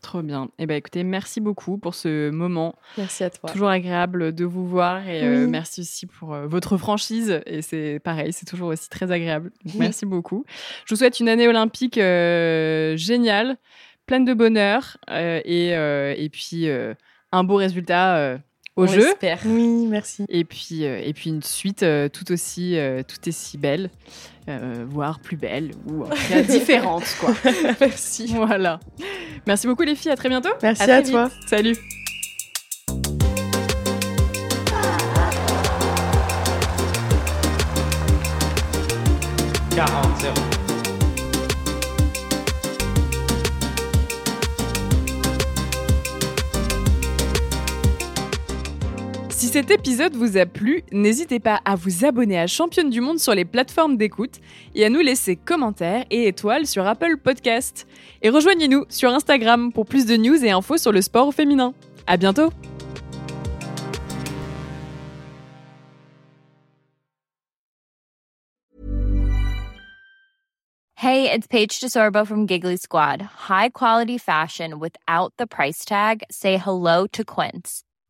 Trop bien. Eh ben, écoutez, merci beaucoup pour ce moment. Merci à toi. Toujours agréable de vous voir et euh, merci aussi pour euh, votre franchise. Et c'est pareil, c'est toujours aussi très agréable. Merci beaucoup. Je vous souhaite une année olympique euh, géniale, pleine de bonheur et, et puis un beau résultat au On jeu. Oui, merci. Et puis, et puis une suite tout aussi, tout aussi belle. Euh, voire plus belle ou différente quoi. Merci. Voilà. Merci beaucoup les filles, à très bientôt. Merci à, toi. Salut. Si cet épisode vous a plu, n'hésitez pas à vous abonner à Championne du Monde sur les plateformes d'écoute et à nous laisser commentaires et étoiles sur Apple Podcast. Et rejoignez-nous sur Instagram pour plus de news et infos sur le sport féminin. À bientôt! Hey, it's Paige DeSorbo from Giggly Squad. High quality fashion without the price tag? Say hello to Quince.